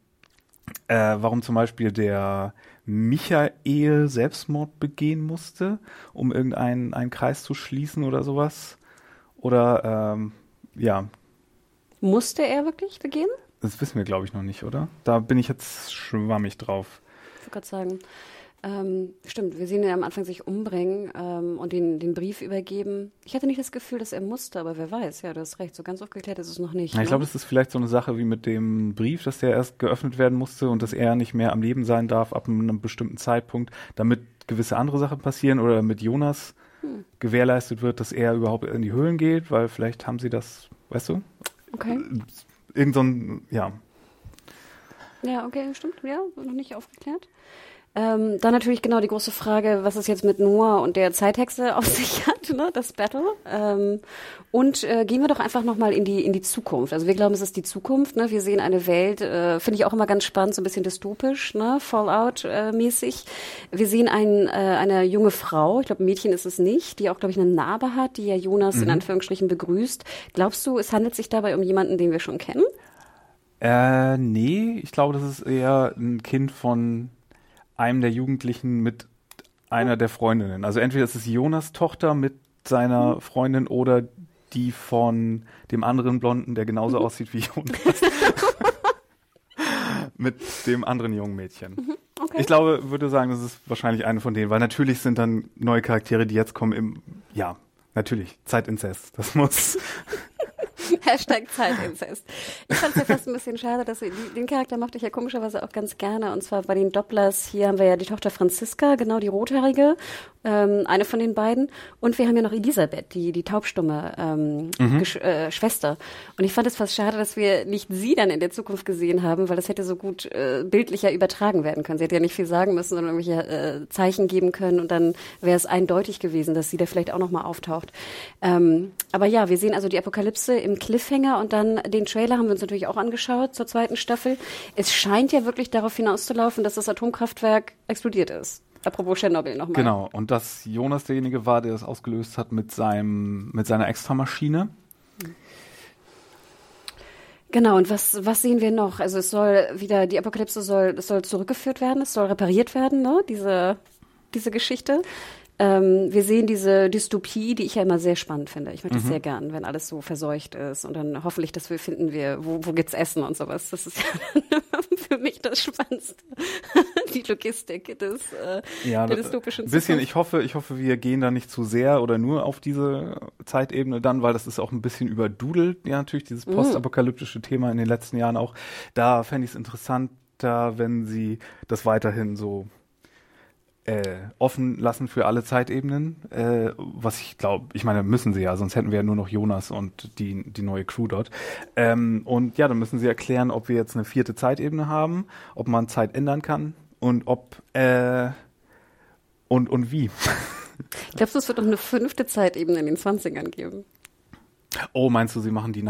äh, warum zum Beispiel der Michael Selbstmord begehen musste, um irgendeinen einen Kreis zu schließen oder sowas. Oder ähm, ja, Musste er wirklich begehen? das wissen wir, glaube ich, noch nicht, oder? Da bin ich jetzt schwammig drauf. Ich wollte gerade sagen. Ähm, stimmt, wir sehen ihn am Anfang sich umbringen ähm, und den, den Brief übergeben. Ich hatte nicht das Gefühl, dass er musste, aber wer weiß, ja, du hast recht, so ganz aufgeklärt ist es noch nicht. Ja, ich ne? glaube, das ist vielleicht so eine Sache wie mit dem Brief, dass der erst geöffnet werden musste und dass er nicht mehr am Leben sein darf ab einem bestimmten Zeitpunkt, damit gewisse andere Sachen passieren oder damit Jonas gewährleistet wird, dass er überhaupt in die Höhlen geht, weil vielleicht haben sie das, weißt du, Okay. irgend so ein, ja, Ja, okay, stimmt, ja, noch nicht aufgeklärt. Ähm, dann natürlich genau die große Frage, was es jetzt mit Noah und der Zeithexe auf sich hat, ne, das Battle. Ähm, und äh, gehen wir doch einfach nochmal in die, in die Zukunft. Also wir glauben, es ist die Zukunft. Ne? Wir sehen eine Welt, äh, finde ich auch immer ganz spannend, so ein bisschen dystopisch, ne? Fallout-mäßig. Wir sehen ein, äh, eine junge Frau, ich glaube, ein Mädchen ist es nicht, die auch, glaube ich, eine Narbe hat, die ja Jonas in Anführungsstrichen begrüßt. Glaubst du, es handelt sich dabei um jemanden, den wir schon kennen? Äh, nee, ich glaube, das ist eher ein Kind von einem der Jugendlichen mit einer der Freundinnen. Also entweder ist es Jonas Tochter mit seiner Freundin oder die von dem anderen Blonden, der genauso aussieht wie Jonas. [LAUGHS] mit dem anderen jungen Mädchen. Okay. Ich glaube, würde sagen, das ist wahrscheinlich eine von denen, weil natürlich sind dann neue Charaktere, die jetzt kommen im, ja, natürlich, Zeitinzest. Das muss, [LAUGHS] [LAUGHS] Hashtag Zeitinzest. Ich fand es ja fast ein bisschen schade, dass sie, den Charakter mochte ich ja komischerweise auch ganz gerne. Und zwar bei den Dopplers, hier haben wir ja die Tochter Franziska, genau die Rothaarige, ähm, eine von den beiden. Und wir haben ja noch Elisabeth, die, die taubstumme ähm, Gesch äh, Schwester. Und ich fand es fast schade, dass wir nicht sie dann in der Zukunft gesehen haben, weil das hätte so gut äh, bildlicher übertragen werden können. Sie hätte ja nicht viel sagen müssen, sondern irgendwelche äh, Zeichen geben können. Und dann wäre es eindeutig gewesen, dass sie da vielleicht auch nochmal auftaucht. Ähm, aber ja, wir sehen also die Apokalypse im Cliffhanger und dann den Trailer haben wir uns natürlich auch angeschaut zur zweiten Staffel. Es scheint ja wirklich darauf hinauszulaufen, dass das Atomkraftwerk explodiert ist. Apropos Tschernobyl nochmal. Genau, und dass Jonas derjenige war, der das ausgelöst hat mit seinem, mit seiner Extramaschine. Genau, und was, was sehen wir noch? Also es soll wieder, die Apokalypse soll, es soll zurückgeführt werden, es soll repariert werden, ne? Diese, diese Geschichte. Ähm, wir sehen diese Dystopie, die ich ja immer sehr spannend finde. Ich mag das sehr gern, wenn alles so verseucht ist und dann hoffentlich, dass wir finden wir, wo, wo gibt's Essen und sowas. Das ist [LAUGHS] ja für mich das Spannendste. [LAUGHS] die Logistik des, äh, der das- dystopischen ein bisschen, Zukunft. ich hoffe, ich hoffe, wir gehen da nicht zu sehr oder nur auf diese Zeitebene dann, weil das ist auch ein bisschen überdudelt, ja, natürlich, dieses Mhm. postapokalyptische Thema in den letzten Jahren auch. Da fände ich es interessanter, wenn sie das weiterhin so äh, offen lassen für alle Zeitebenen, äh, was ich glaube, ich meine, müssen sie ja, sonst hätten wir ja nur noch Jonas und die, die neue Crew dort. Ähm, und ja, dann müssen sie erklären, ob wir jetzt eine vierte Zeitebene haben, ob man Zeit ändern kann und ob äh, und, und wie. Glaubst du, es wird noch eine fünfte Zeitebene in den 20ern geben? Oh, meinst du, sie machen die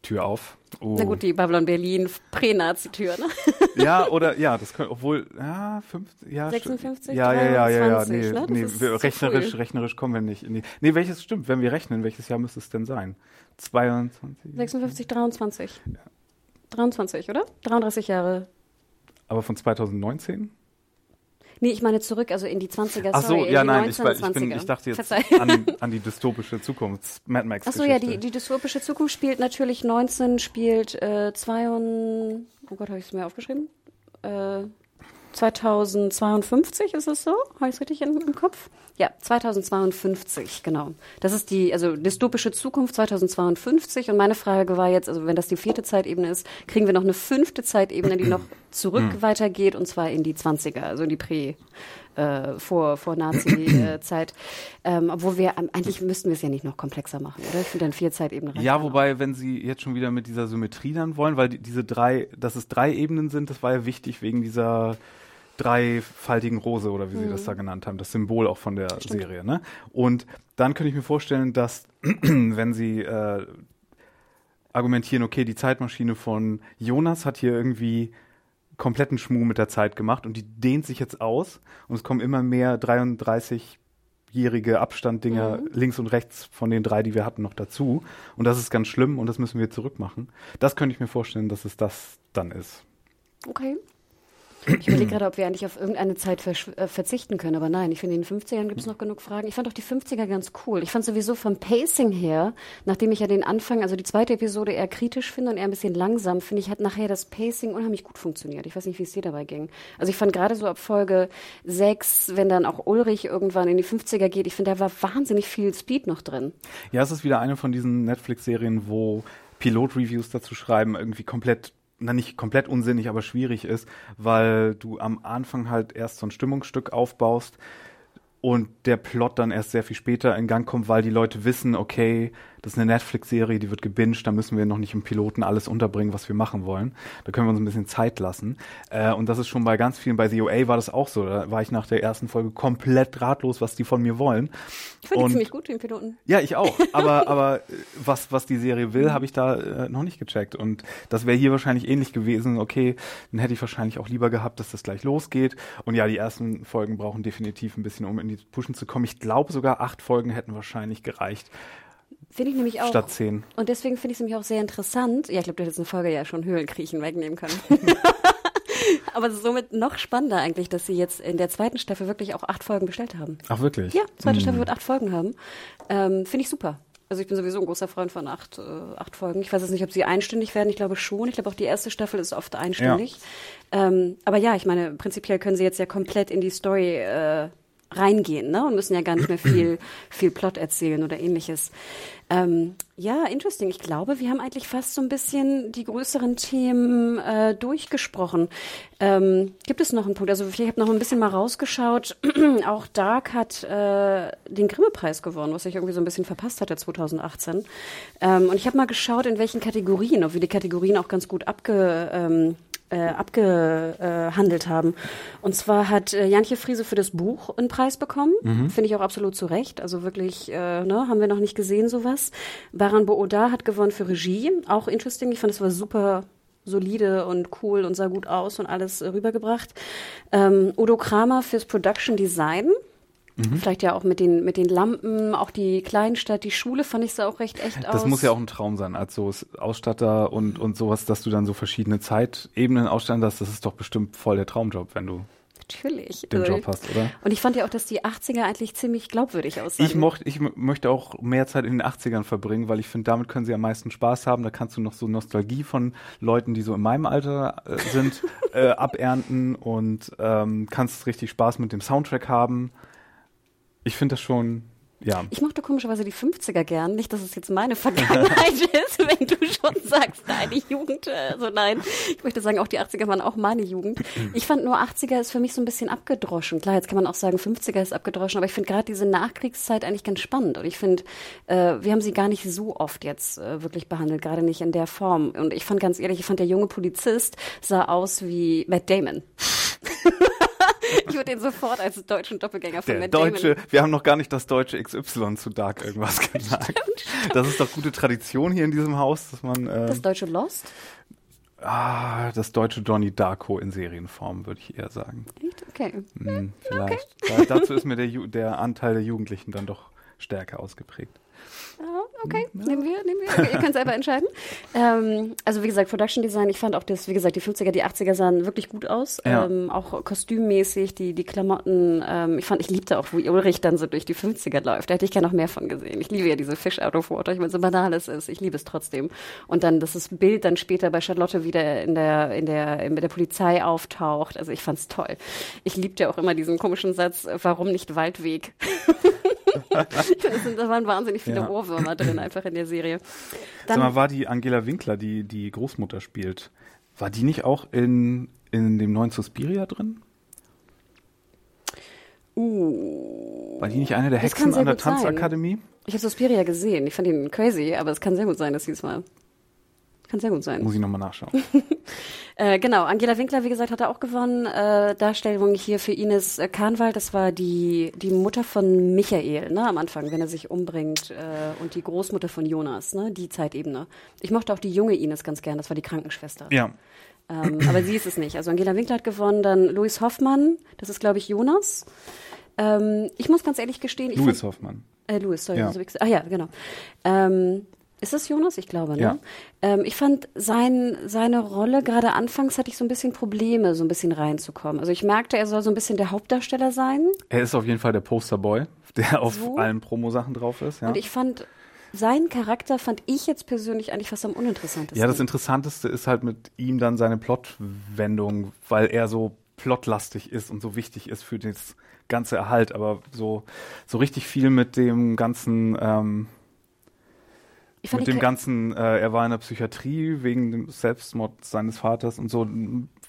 Nazi-Tür auf? Oh. Na gut, die Babylon Berlin Prä-Nazi-Tür, ne? [LAUGHS] Ja, oder ja, das könnte, obwohl, ja, fünf, ja, 56, ja, ja, ja, ja, ja, 23, nee, ne? Nee, wir, rechnerisch, rechnerisch kommen wir nicht. Nee, nee, welches stimmt, wenn wir rechnen, welches Jahr müsste es denn sein? 22? 56, 23. 23, oder? 33 Jahre. Aber von 2019? Nee, ich meine zurück, also in die 20er, Ach so, sorry, ja, in die nein, ich, war- ich, 1920er. bin, ich dachte jetzt an, [LAUGHS] an die dystopische Zukunft, Mad Max Ach so, ja, die, die dystopische Zukunft spielt natürlich 19, spielt äh, 22, oh Gott, habe ich es mir aufgeschrieben? Äh, 2052 ist es so? Habe ich es richtig im, Kopf? Ja, 2052, genau. Das ist die, also dystopische Zukunft 2052. Und meine Frage war jetzt, also wenn das die vierte Zeitebene ist, kriegen wir noch eine fünfte Zeitebene, die noch zurück weitergeht, und zwar in die 20er, also in die Prä- äh, vor, vor Nazi-Zeit. ähm, obwohl wir, ähm, eigentlich müssten wir es ja nicht noch komplexer machen, oder? Ich finde dann vier Zeitebenen Ja, wobei, wenn sie jetzt schon wieder mit dieser Symmetrie dann wollen, weil die, diese drei, dass es drei Ebenen sind, das war ja wichtig wegen dieser dreifaltigen Rose oder wie sie das da genannt haben, das Symbol auch von der Serie. Ne? Und dann könnte ich mir vorstellen, dass [CLEARS THROAT] wenn sie äh, argumentieren, okay, die Zeitmaschine von Jonas hat hier irgendwie kompletten Schmuh mit der Zeit gemacht und die dehnt sich jetzt aus und es kommen immer mehr 33-jährige Abstanddinger links und rechts von den drei, die wir hatten, noch dazu. Und das ist ganz schlimm und das müssen wir zurückmachen. Das könnte ich mir vorstellen, dass es das dann ist. Okay. Ich überlege gerade, ob wir eigentlich auf irgendeine Zeit äh, verzichten können, aber nein, ich finde, in den 50ern gibt es noch genug Fragen. Ich fand auch die 50er ganz cool. Ich fand sowieso vom Pacing her, nachdem ich ja den Anfang, also die zweite Episode eher kritisch finde und eher ein bisschen langsam, finde ich, hat nachher das Pacing unheimlich gut funktioniert. Ich weiß nicht, wie es dir dabei ging. Also ich fand gerade so ab Folge 6, wenn dann auch Ulrich irgendwann in die 50er geht, ich finde, da war wahnsinnig viel Speed noch drin. Ja, es ist wieder eine von diesen Netflix-Serien, wo Pilot-Reviews dazu schreiben, irgendwie komplett, na nicht komplett unsinnig, aber schwierig ist, weil du am Anfang halt erst so ein Stimmungsstück aufbaust und der Plot dann erst sehr viel später in Gang kommt, weil die Leute wissen, okay, das ist eine Netflix-Serie, die wird gebinged, da müssen wir noch nicht im Piloten alles unterbringen, was wir machen wollen. Da können wir uns ein bisschen Zeit lassen. Äh, und das ist schon bei ganz vielen, bei The OA war das auch so. Da war ich nach der ersten Folge komplett ratlos, was die von mir wollen. Ich fand die ziemlich gut, den Piloten. ja, ich auch. [LAUGHS] Aber, aber äh, was, was die Serie will, habe ich da äh, noch nicht gecheckt. Und das wäre hier wahrscheinlich ähnlich gewesen. Okay, dann hätte ich wahrscheinlich auch lieber gehabt, dass das gleich losgeht. Und ja, die ersten Folgen brauchen definitiv ein bisschen, um in die Pushen zu kommen. Ich glaube sogar acht Folgen hätten wahrscheinlich gereicht, Finde ich nämlich auch. statt zehn. Und deswegen finde ich es nämlich auch sehr interessant. Ja, ich glaube, du hättest in Folge ja schon Höhlenkriechen wegnehmen können. [LAUGHS] Aber somit noch spannender eigentlich, dass sie jetzt in der zweiten Staffel wirklich auch acht Folgen bestellt haben. Ach, wirklich? Ja, zweite Staffel wird acht Folgen haben. Ähm, finde ich super. Also ich bin sowieso ein großer Freund von acht, äh, acht Folgen. Ich weiß jetzt nicht, ob sie einstündig werden. Ich glaube schon. Ich glaube auch die erste Staffel ist oft einstündig. Ähm, aber ja, ich meine, prinzipiell können sie jetzt ja komplett in die Story äh, reingehen, ne? Und müssen ja gar nicht mehr viel, [CLEARS THROAT] viel Plot erzählen oder ähnliches. Ähm, ja, interesting. Ich glaube, wir haben eigentlich fast so ein bisschen die größeren Themen äh, durchgesprochen. Ähm, gibt es noch einen Punkt? Also ich habe noch ein bisschen mal rausgeschaut. [CLEARS THROAT] Auch Dark hat äh, den Grimme-Preis gewonnen, was ich irgendwie so ein bisschen verpasst hatte 2018. Ähm, und ich habe mal geschaut, in welchen Kategorien, ob wir die Kategorien auch ganz gut abge ähm, äh, abgehandelt haben. Und zwar hat äh, Jantje Friese für das Buch einen Preis bekommen. Finde ich auch absolut zu Recht. Also wirklich, äh, ne, haben wir noch nicht gesehen sowas. Baran Booda hat gewonnen für Regie. Auch interesting. Ich fand, es war super solide und cool und sah gut aus und alles äh, rübergebracht. Ähm, Udo Kramer fürs Production Design. Vielleicht ja auch mit den, mit den Lampen, auch die Kleinstadt, die Schule fand ich sah auch recht echt aus. Das muss ja auch ein Traum sein, als so Ausstatter und, und sowas, dass du dann so verschiedene Zeitebenen ausstatten hast. Das ist doch bestimmt voll der Traumjob, wenn du Natürlich. den Also, Job hast, oder? Und ich fand ja auch, dass die 80er eigentlich ziemlich glaubwürdig aussahen. Ich, mocht, ich möchte auch mehr Zeit in den 80ern verbringen, weil ich finde, damit können sie am meisten Spaß haben. Da kannst du noch so Nostalgie von Leuten, die so in meinem Alter äh, sind, [LAUGHS] äh, abernten und ähm, kannst richtig Spaß mit dem Soundtrack haben. Ich finde das schon ja. Ich mochte komischerweise die 50er gern. Nicht, dass es jetzt meine Vergangenheit [LAUGHS] ist, wenn du schon sagst, deine Jugend. Also nein, ich möchte sagen, auch die 80er waren auch meine Jugend. Ich fand nur 80er ist für mich so ein bisschen abgedroschen. Klar, jetzt kann man auch sagen, 50er ist abgedroschen, aber ich finde gerade diese Nachkriegszeit eigentlich ganz spannend. Und ich finde, äh, wir haben sie gar nicht so oft jetzt äh, wirklich behandelt, gerade nicht in der Form. Und ich fand ganz ehrlich, ich fand der junge Polizist sah aus wie Matt Damon. [LAUGHS] ich würde ihn sofort als deutschen Doppelgänger von Der Matt deutsche, Damon. wir haben noch gar nicht das deutsche XY zu Dark irgendwas [LAUGHS] gesagt. Das ist doch gute Tradition hier in diesem Haus, dass man äh, Das deutsche Lost? ah, das deutsche Donnie Darko in Serienform, würde ich eher sagen. Echt? Okay. Hm, vielleicht. Da, dazu ist mir der, Ju der Anteil der Jugendlichen dann doch stärker ausgeprägt. Ja, okay, nehmen wir, nehmen wir. Ihr könnt selber entscheiden. [LAUGHS] Ähm, also wie gesagt, Production Design, ich fand auch das, wie gesagt, die 50er, die 80er sahen wirklich gut aus. Ja. Ähm, auch kostümmäßig, die, die Klamotten. Ähm, ich fand, ich liebte auch, wie Ulrich dann so durch die 50er läuft. Da hätte ich gerne noch mehr von gesehen. Ich liebe ja diese Fish out of water. Ich meine, so banal es ist, ich liebe es trotzdem. Und dann, dass das Bild dann später bei Charlotte wieder in der, in der, in der Polizei auftaucht. Also ich fand's toll. Ich liebte auch immer diesen komischen Satz, warum nicht Waldweg? [LAUGHS] Es sind- da waren wahnsinnig viele Ja. Ohrwürmer drin einfach in der Serie. Sag mal, Dann, war die Angela Winkler, die die Großmutter spielt, war die nicht auch in, in dem neuen Suspiria drin? uh, War die nicht eine der Hexen an der sein. Tanzakademie? ich habe Suspiria gesehen. Ich fand ihn crazy, aber es kann sehr gut sein, dass sie es war. Kann sehr gut sein. Muss ich nochmal nachschauen. [LAUGHS] Äh, genau, Angela Winkler, wie gesagt, hat er auch gewonnen. Äh, Darstellung hier für Ines äh, Kahnwald, das war die, die Mutter von Michael, ne, am Anfang, wenn er sich umbringt. Äh, und die Großmutter von Jonas, ne, die Zeitebene. Ich mochte auch die junge Ines ganz gern, das war die Krankenschwester. ja. Ähm, aber sie ist es nicht. Also Angela Winkler hat gewonnen, dann Louis Hoffmann, das ist, glaube ich, Jonas. Ähm, ich muss ganz ehrlich gestehen, Louis Hoffmann. äh, Louis, sorry, Ja. Ah ja, genau. Ähm, ist das Jonas? Ich glaube, ne? Ja. Ähm, ich fand sein, seine Rolle, gerade anfangs hatte ich so ein bisschen Probleme, so ein bisschen reinzukommen. Also ich merkte, er soll so ein bisschen der Hauptdarsteller sein. Er ist auf jeden Fall der Posterboy, der auf So. allen Promosachen drauf ist. Ja. Und ich fand, seinen Charakter fand ich jetzt persönlich eigentlich fast am uninteressantesten. Ja, das Interessanteste ist halt mit ihm dann seine Plotwendung, weil er so plotlastig ist und so wichtig ist für das ganze Erhalt, aber so, so richtig viel mit dem ganzen, ähm, mit dem ganzen, äh, er war in der Psychiatrie wegen dem Selbstmord seines Vaters und so.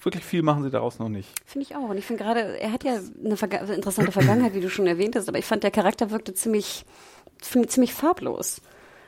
Wirklich viel machen sie daraus noch nicht. Finde ich auch. Und ich finde gerade, er hat ja eine Verga interessante Vergangenheit, wie du schon erwähnt hast, aber ich fand, der Charakter wirkte ziemlich ziemlich farblos.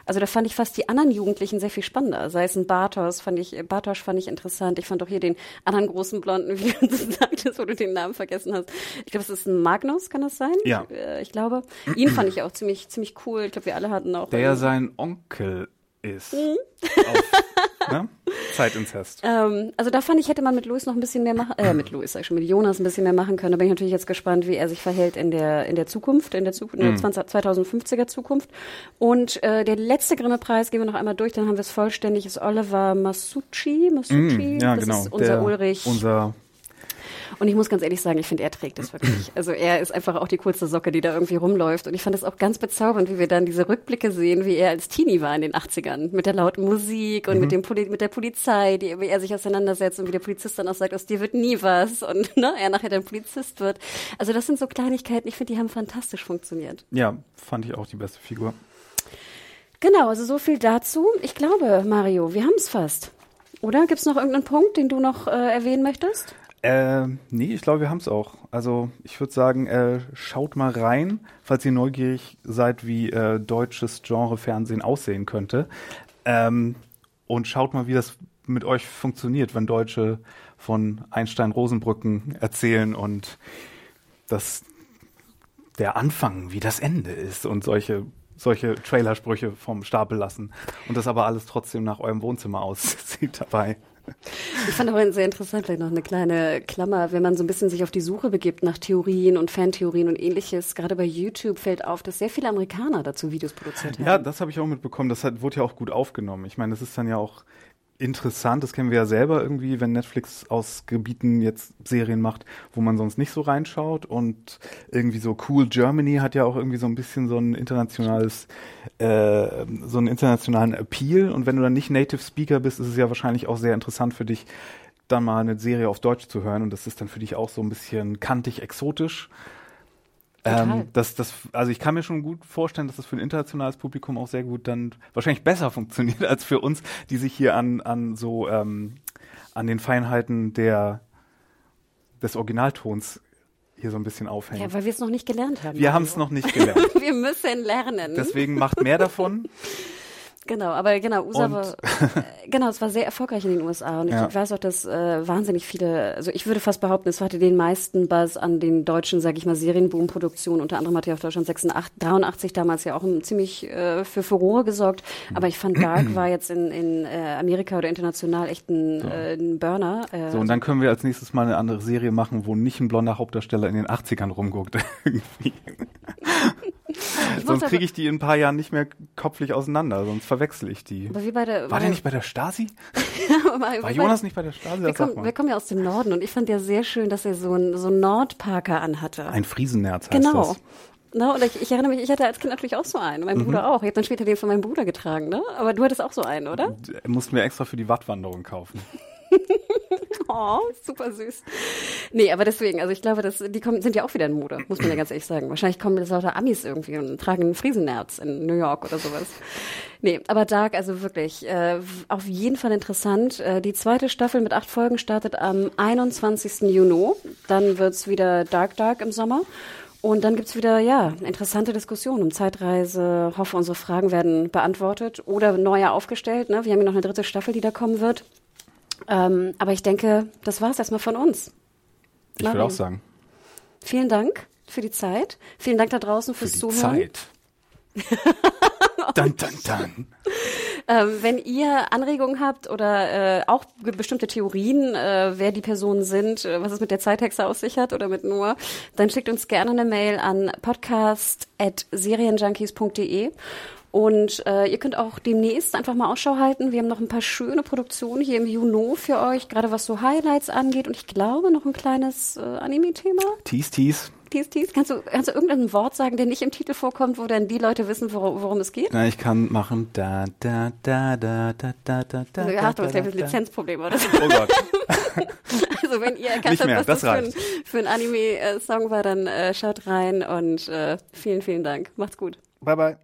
Also da fand ich fast die anderen Jugendlichen sehr viel spannender. Sei es ein Bartos, fand ich, Bartosch fand ich interessant. Ich fand auch hier den anderen großen Blonden, [LAUGHS] wie du sagtest, wo du den Namen vergessen hast. Ich glaube, es ist ein Magnus, kann das sein? Ja. Äh, Ich glaube. Ihn fand ich auch ziemlich, ziemlich cool. Ich glaube, wir alle hatten auch. Der sein Onkel ist. Mhm. Auf, ne? Zeitinzest. Ähm, also da fand ich, hätte man mit Louis noch ein bisschen mehr machen, äh, mit Louis, sag ich schon, mit Jonas ein bisschen mehr machen können. Da bin ich natürlich jetzt gespannt, wie er sich verhält in der, in der Zukunft, in der, Zu in Mhm. der 20, 2050er Zukunft. Und äh, der letzte Grimme-Preis, gehen wir noch einmal durch, dann haben wir es vollständig, ist Oliver Masucci. Masucci, Mm, ja, das genau. ist unser der, Ulrich. Unser, Und ich muss ganz ehrlich sagen, ich finde, er trägt es wirklich. Also er ist einfach auch die coolste Socke, die da irgendwie rumläuft. Und ich fand es auch ganz bezaubernd, wie wir dann diese Rückblicke sehen, wie er als Teenie war in den 80ern. Mit der lauten Musik und mit, dem Poli mit der Polizei, die, wie er sich auseinandersetzt und wie der Polizist dann auch sagt, aus dir wird nie was. Und [LAUGHS] ne, er nachher dann Polizist wird. Also das sind so Kleinigkeiten, ich finde, die haben fantastisch funktioniert. ja, fand ich auch die beste Figur. Genau, also so viel dazu. Ich glaube, Mario, wir haben es fast. Oder? Gibt es noch irgendeinen Punkt, den du noch äh, erwähnen möchtest? Äh, nee, ich glaube, wir haben es auch. Also ich würde sagen, äh, schaut mal rein, falls ihr neugierig seid, wie äh, deutsches Genre-Fernsehen aussehen könnte. Ähm, und schaut mal, wie das mit euch funktioniert, wenn Deutsche von Einstein-Rosenbrücken erzählen und das der Anfang wie das Ende ist und solche solche Trailersprüche vom Stapel lassen und das aber alles trotzdem nach eurem Wohnzimmer aussieht dabei. Ich fand aber sehr interessant, vielleicht noch eine kleine Klammer, wenn man so ein bisschen sich auf die Suche begibt nach Theorien und Fantheorien und ähnliches. Gerade bei YouTube fällt auf, dass sehr viele Amerikaner dazu Videos produziert haben. Ja, das habe ich auch mitbekommen. Das hat, wurde ja auch gut aufgenommen. Ich meine, das ist dann ja auch interessant. Das kennen wir ja selber irgendwie, wenn Netflix aus Gebieten jetzt Serien macht, wo man sonst nicht so reinschaut. Und irgendwie so Cool Germany hat ja auch irgendwie so ein bisschen so ein internationales, äh, so einen internationalen Appeal. Und wenn du dann nicht Native Speaker bist, ist es ja wahrscheinlich auch sehr interessant für dich, dann mal eine Serie auf Deutsch zu hören. Und das ist dann für dich auch so ein bisschen kantig exotisch. Ähm, das, das, also ich kann mir schon gut vorstellen, dass das für ein internationales Publikum auch sehr gut dann wahrscheinlich besser [LAUGHS] funktioniert als für uns, die sich hier an, an so ähm, an den Feinheiten der des Originaltons hier so ein bisschen aufhängen. Ja, weil wir es noch nicht gelernt haben. Wir haben es noch nicht gelernt. [LAUGHS] wir müssen lernen. Deswegen macht mehr davon. [LAUGHS] Genau, aber genau, USA war, äh, genau, es war sehr erfolgreich in den USA und Ja. ich weiß auch, dass äh, wahnsinnig viele, also ich würde fast behaupten, es hatte den meisten Buzz an den deutschen, sag ich mal, Serienboom-Produktionen. Unter anderem hat ja auf Deutschland 86, 83 damals ja auch ein ziemlich äh, für Furore gesorgt. Aber ich fand Dark [CLEARS THROAT] war jetzt in, in äh, Amerika oder international echt ein, äh, ein Burner. Äh, So, und dann können wir als nächstes mal eine andere Serie machen, wo nicht ein blonder Hauptdarsteller in den 80ern rumguckt. [LAUGHS] [LAUGHS] Sonst kriege ich die in ein paar Jahren nicht mehr kopflich auseinander, sonst verwechsel ich die. aber wie bei der, War der nicht bei der Stasi? [LAUGHS] War Jonas nicht bei der Stasi? wir kommen, wir kommen ja aus dem Norden und ich fand ja sehr schön, dass er so ein so Nordparker anhatte. Ein Friesennerz heißt Genau. das. Na, und ich, ich erinnere mich, ich hatte als Kind natürlich auch so einen. Mein Bruder auch. Ich habe dann später den von meinem Bruder getragen, ne? Aber du hattest auch so einen, oder? Mussten wir extra für die Wattwanderung kaufen. [LAUGHS] Oh, super süß. Nee, aber deswegen, also ich glaube, dass, die kommen, sind ja auch wieder in Mode, muss man ja ganz ehrlich sagen. Wahrscheinlich kommen das lauter Amis irgendwie und tragen einen Friesennerz in New York oder sowas. Nee, aber Dark, also wirklich, äh, auf jeden Fall interessant. Äh, die zweite Staffel mit acht Folgen startet am 21. Juni. Dann wird's wieder Dark Dark im Sommer. Und dann gibt's wieder, ja, interessante Diskussionen um Zeitreise. Hoffe, unsere Fragen werden beantwortet oder neuer aufgestellt. Ne? Wir haben ja noch eine dritte Staffel, die da kommen wird. Ähm, aber ich denke, das war's erstmal von uns. Ich würde auch sagen. Vielen Dank für die Zeit. Vielen Dank da draußen Für fürs die Zuhören. Zeit. [LAUGHS] dun, dun, dun. Ähm, wenn ihr Anregungen habt oder äh, auch bestimmte Theorien, äh, wer die Personen sind, äh, was es mit der Zeithexe auf sich hat oder mit Noah, dann schickt uns gerne eine Mail an podcast.serienjunkies.de. Und äh, ihr könnt auch demnächst einfach mal Ausschau halten. Wir haben noch ein paar schöne Produktionen hier im Juno für euch, gerade was so Highlights angeht. Und ich glaube noch ein kleines äh, Anime-Thema. Tease, tease. Tease, tease. Kannst du, kannst du irgendein Wort sagen, der nicht im Titel vorkommt, wo dann die Leute wissen, worum, worum es geht? Na, ich kann machen da, da, da, da, da, da, da, da. Also, da, Achtung, da, habe da. Lizenzprobleme oder so. Oh Gott. [LAUGHS] Also wenn ihr erkannt habt, was das das, für ein, für ein Anime-Song war, dann äh, schaut rein und äh, vielen, vielen Dank. Macht's gut. Bye, bye.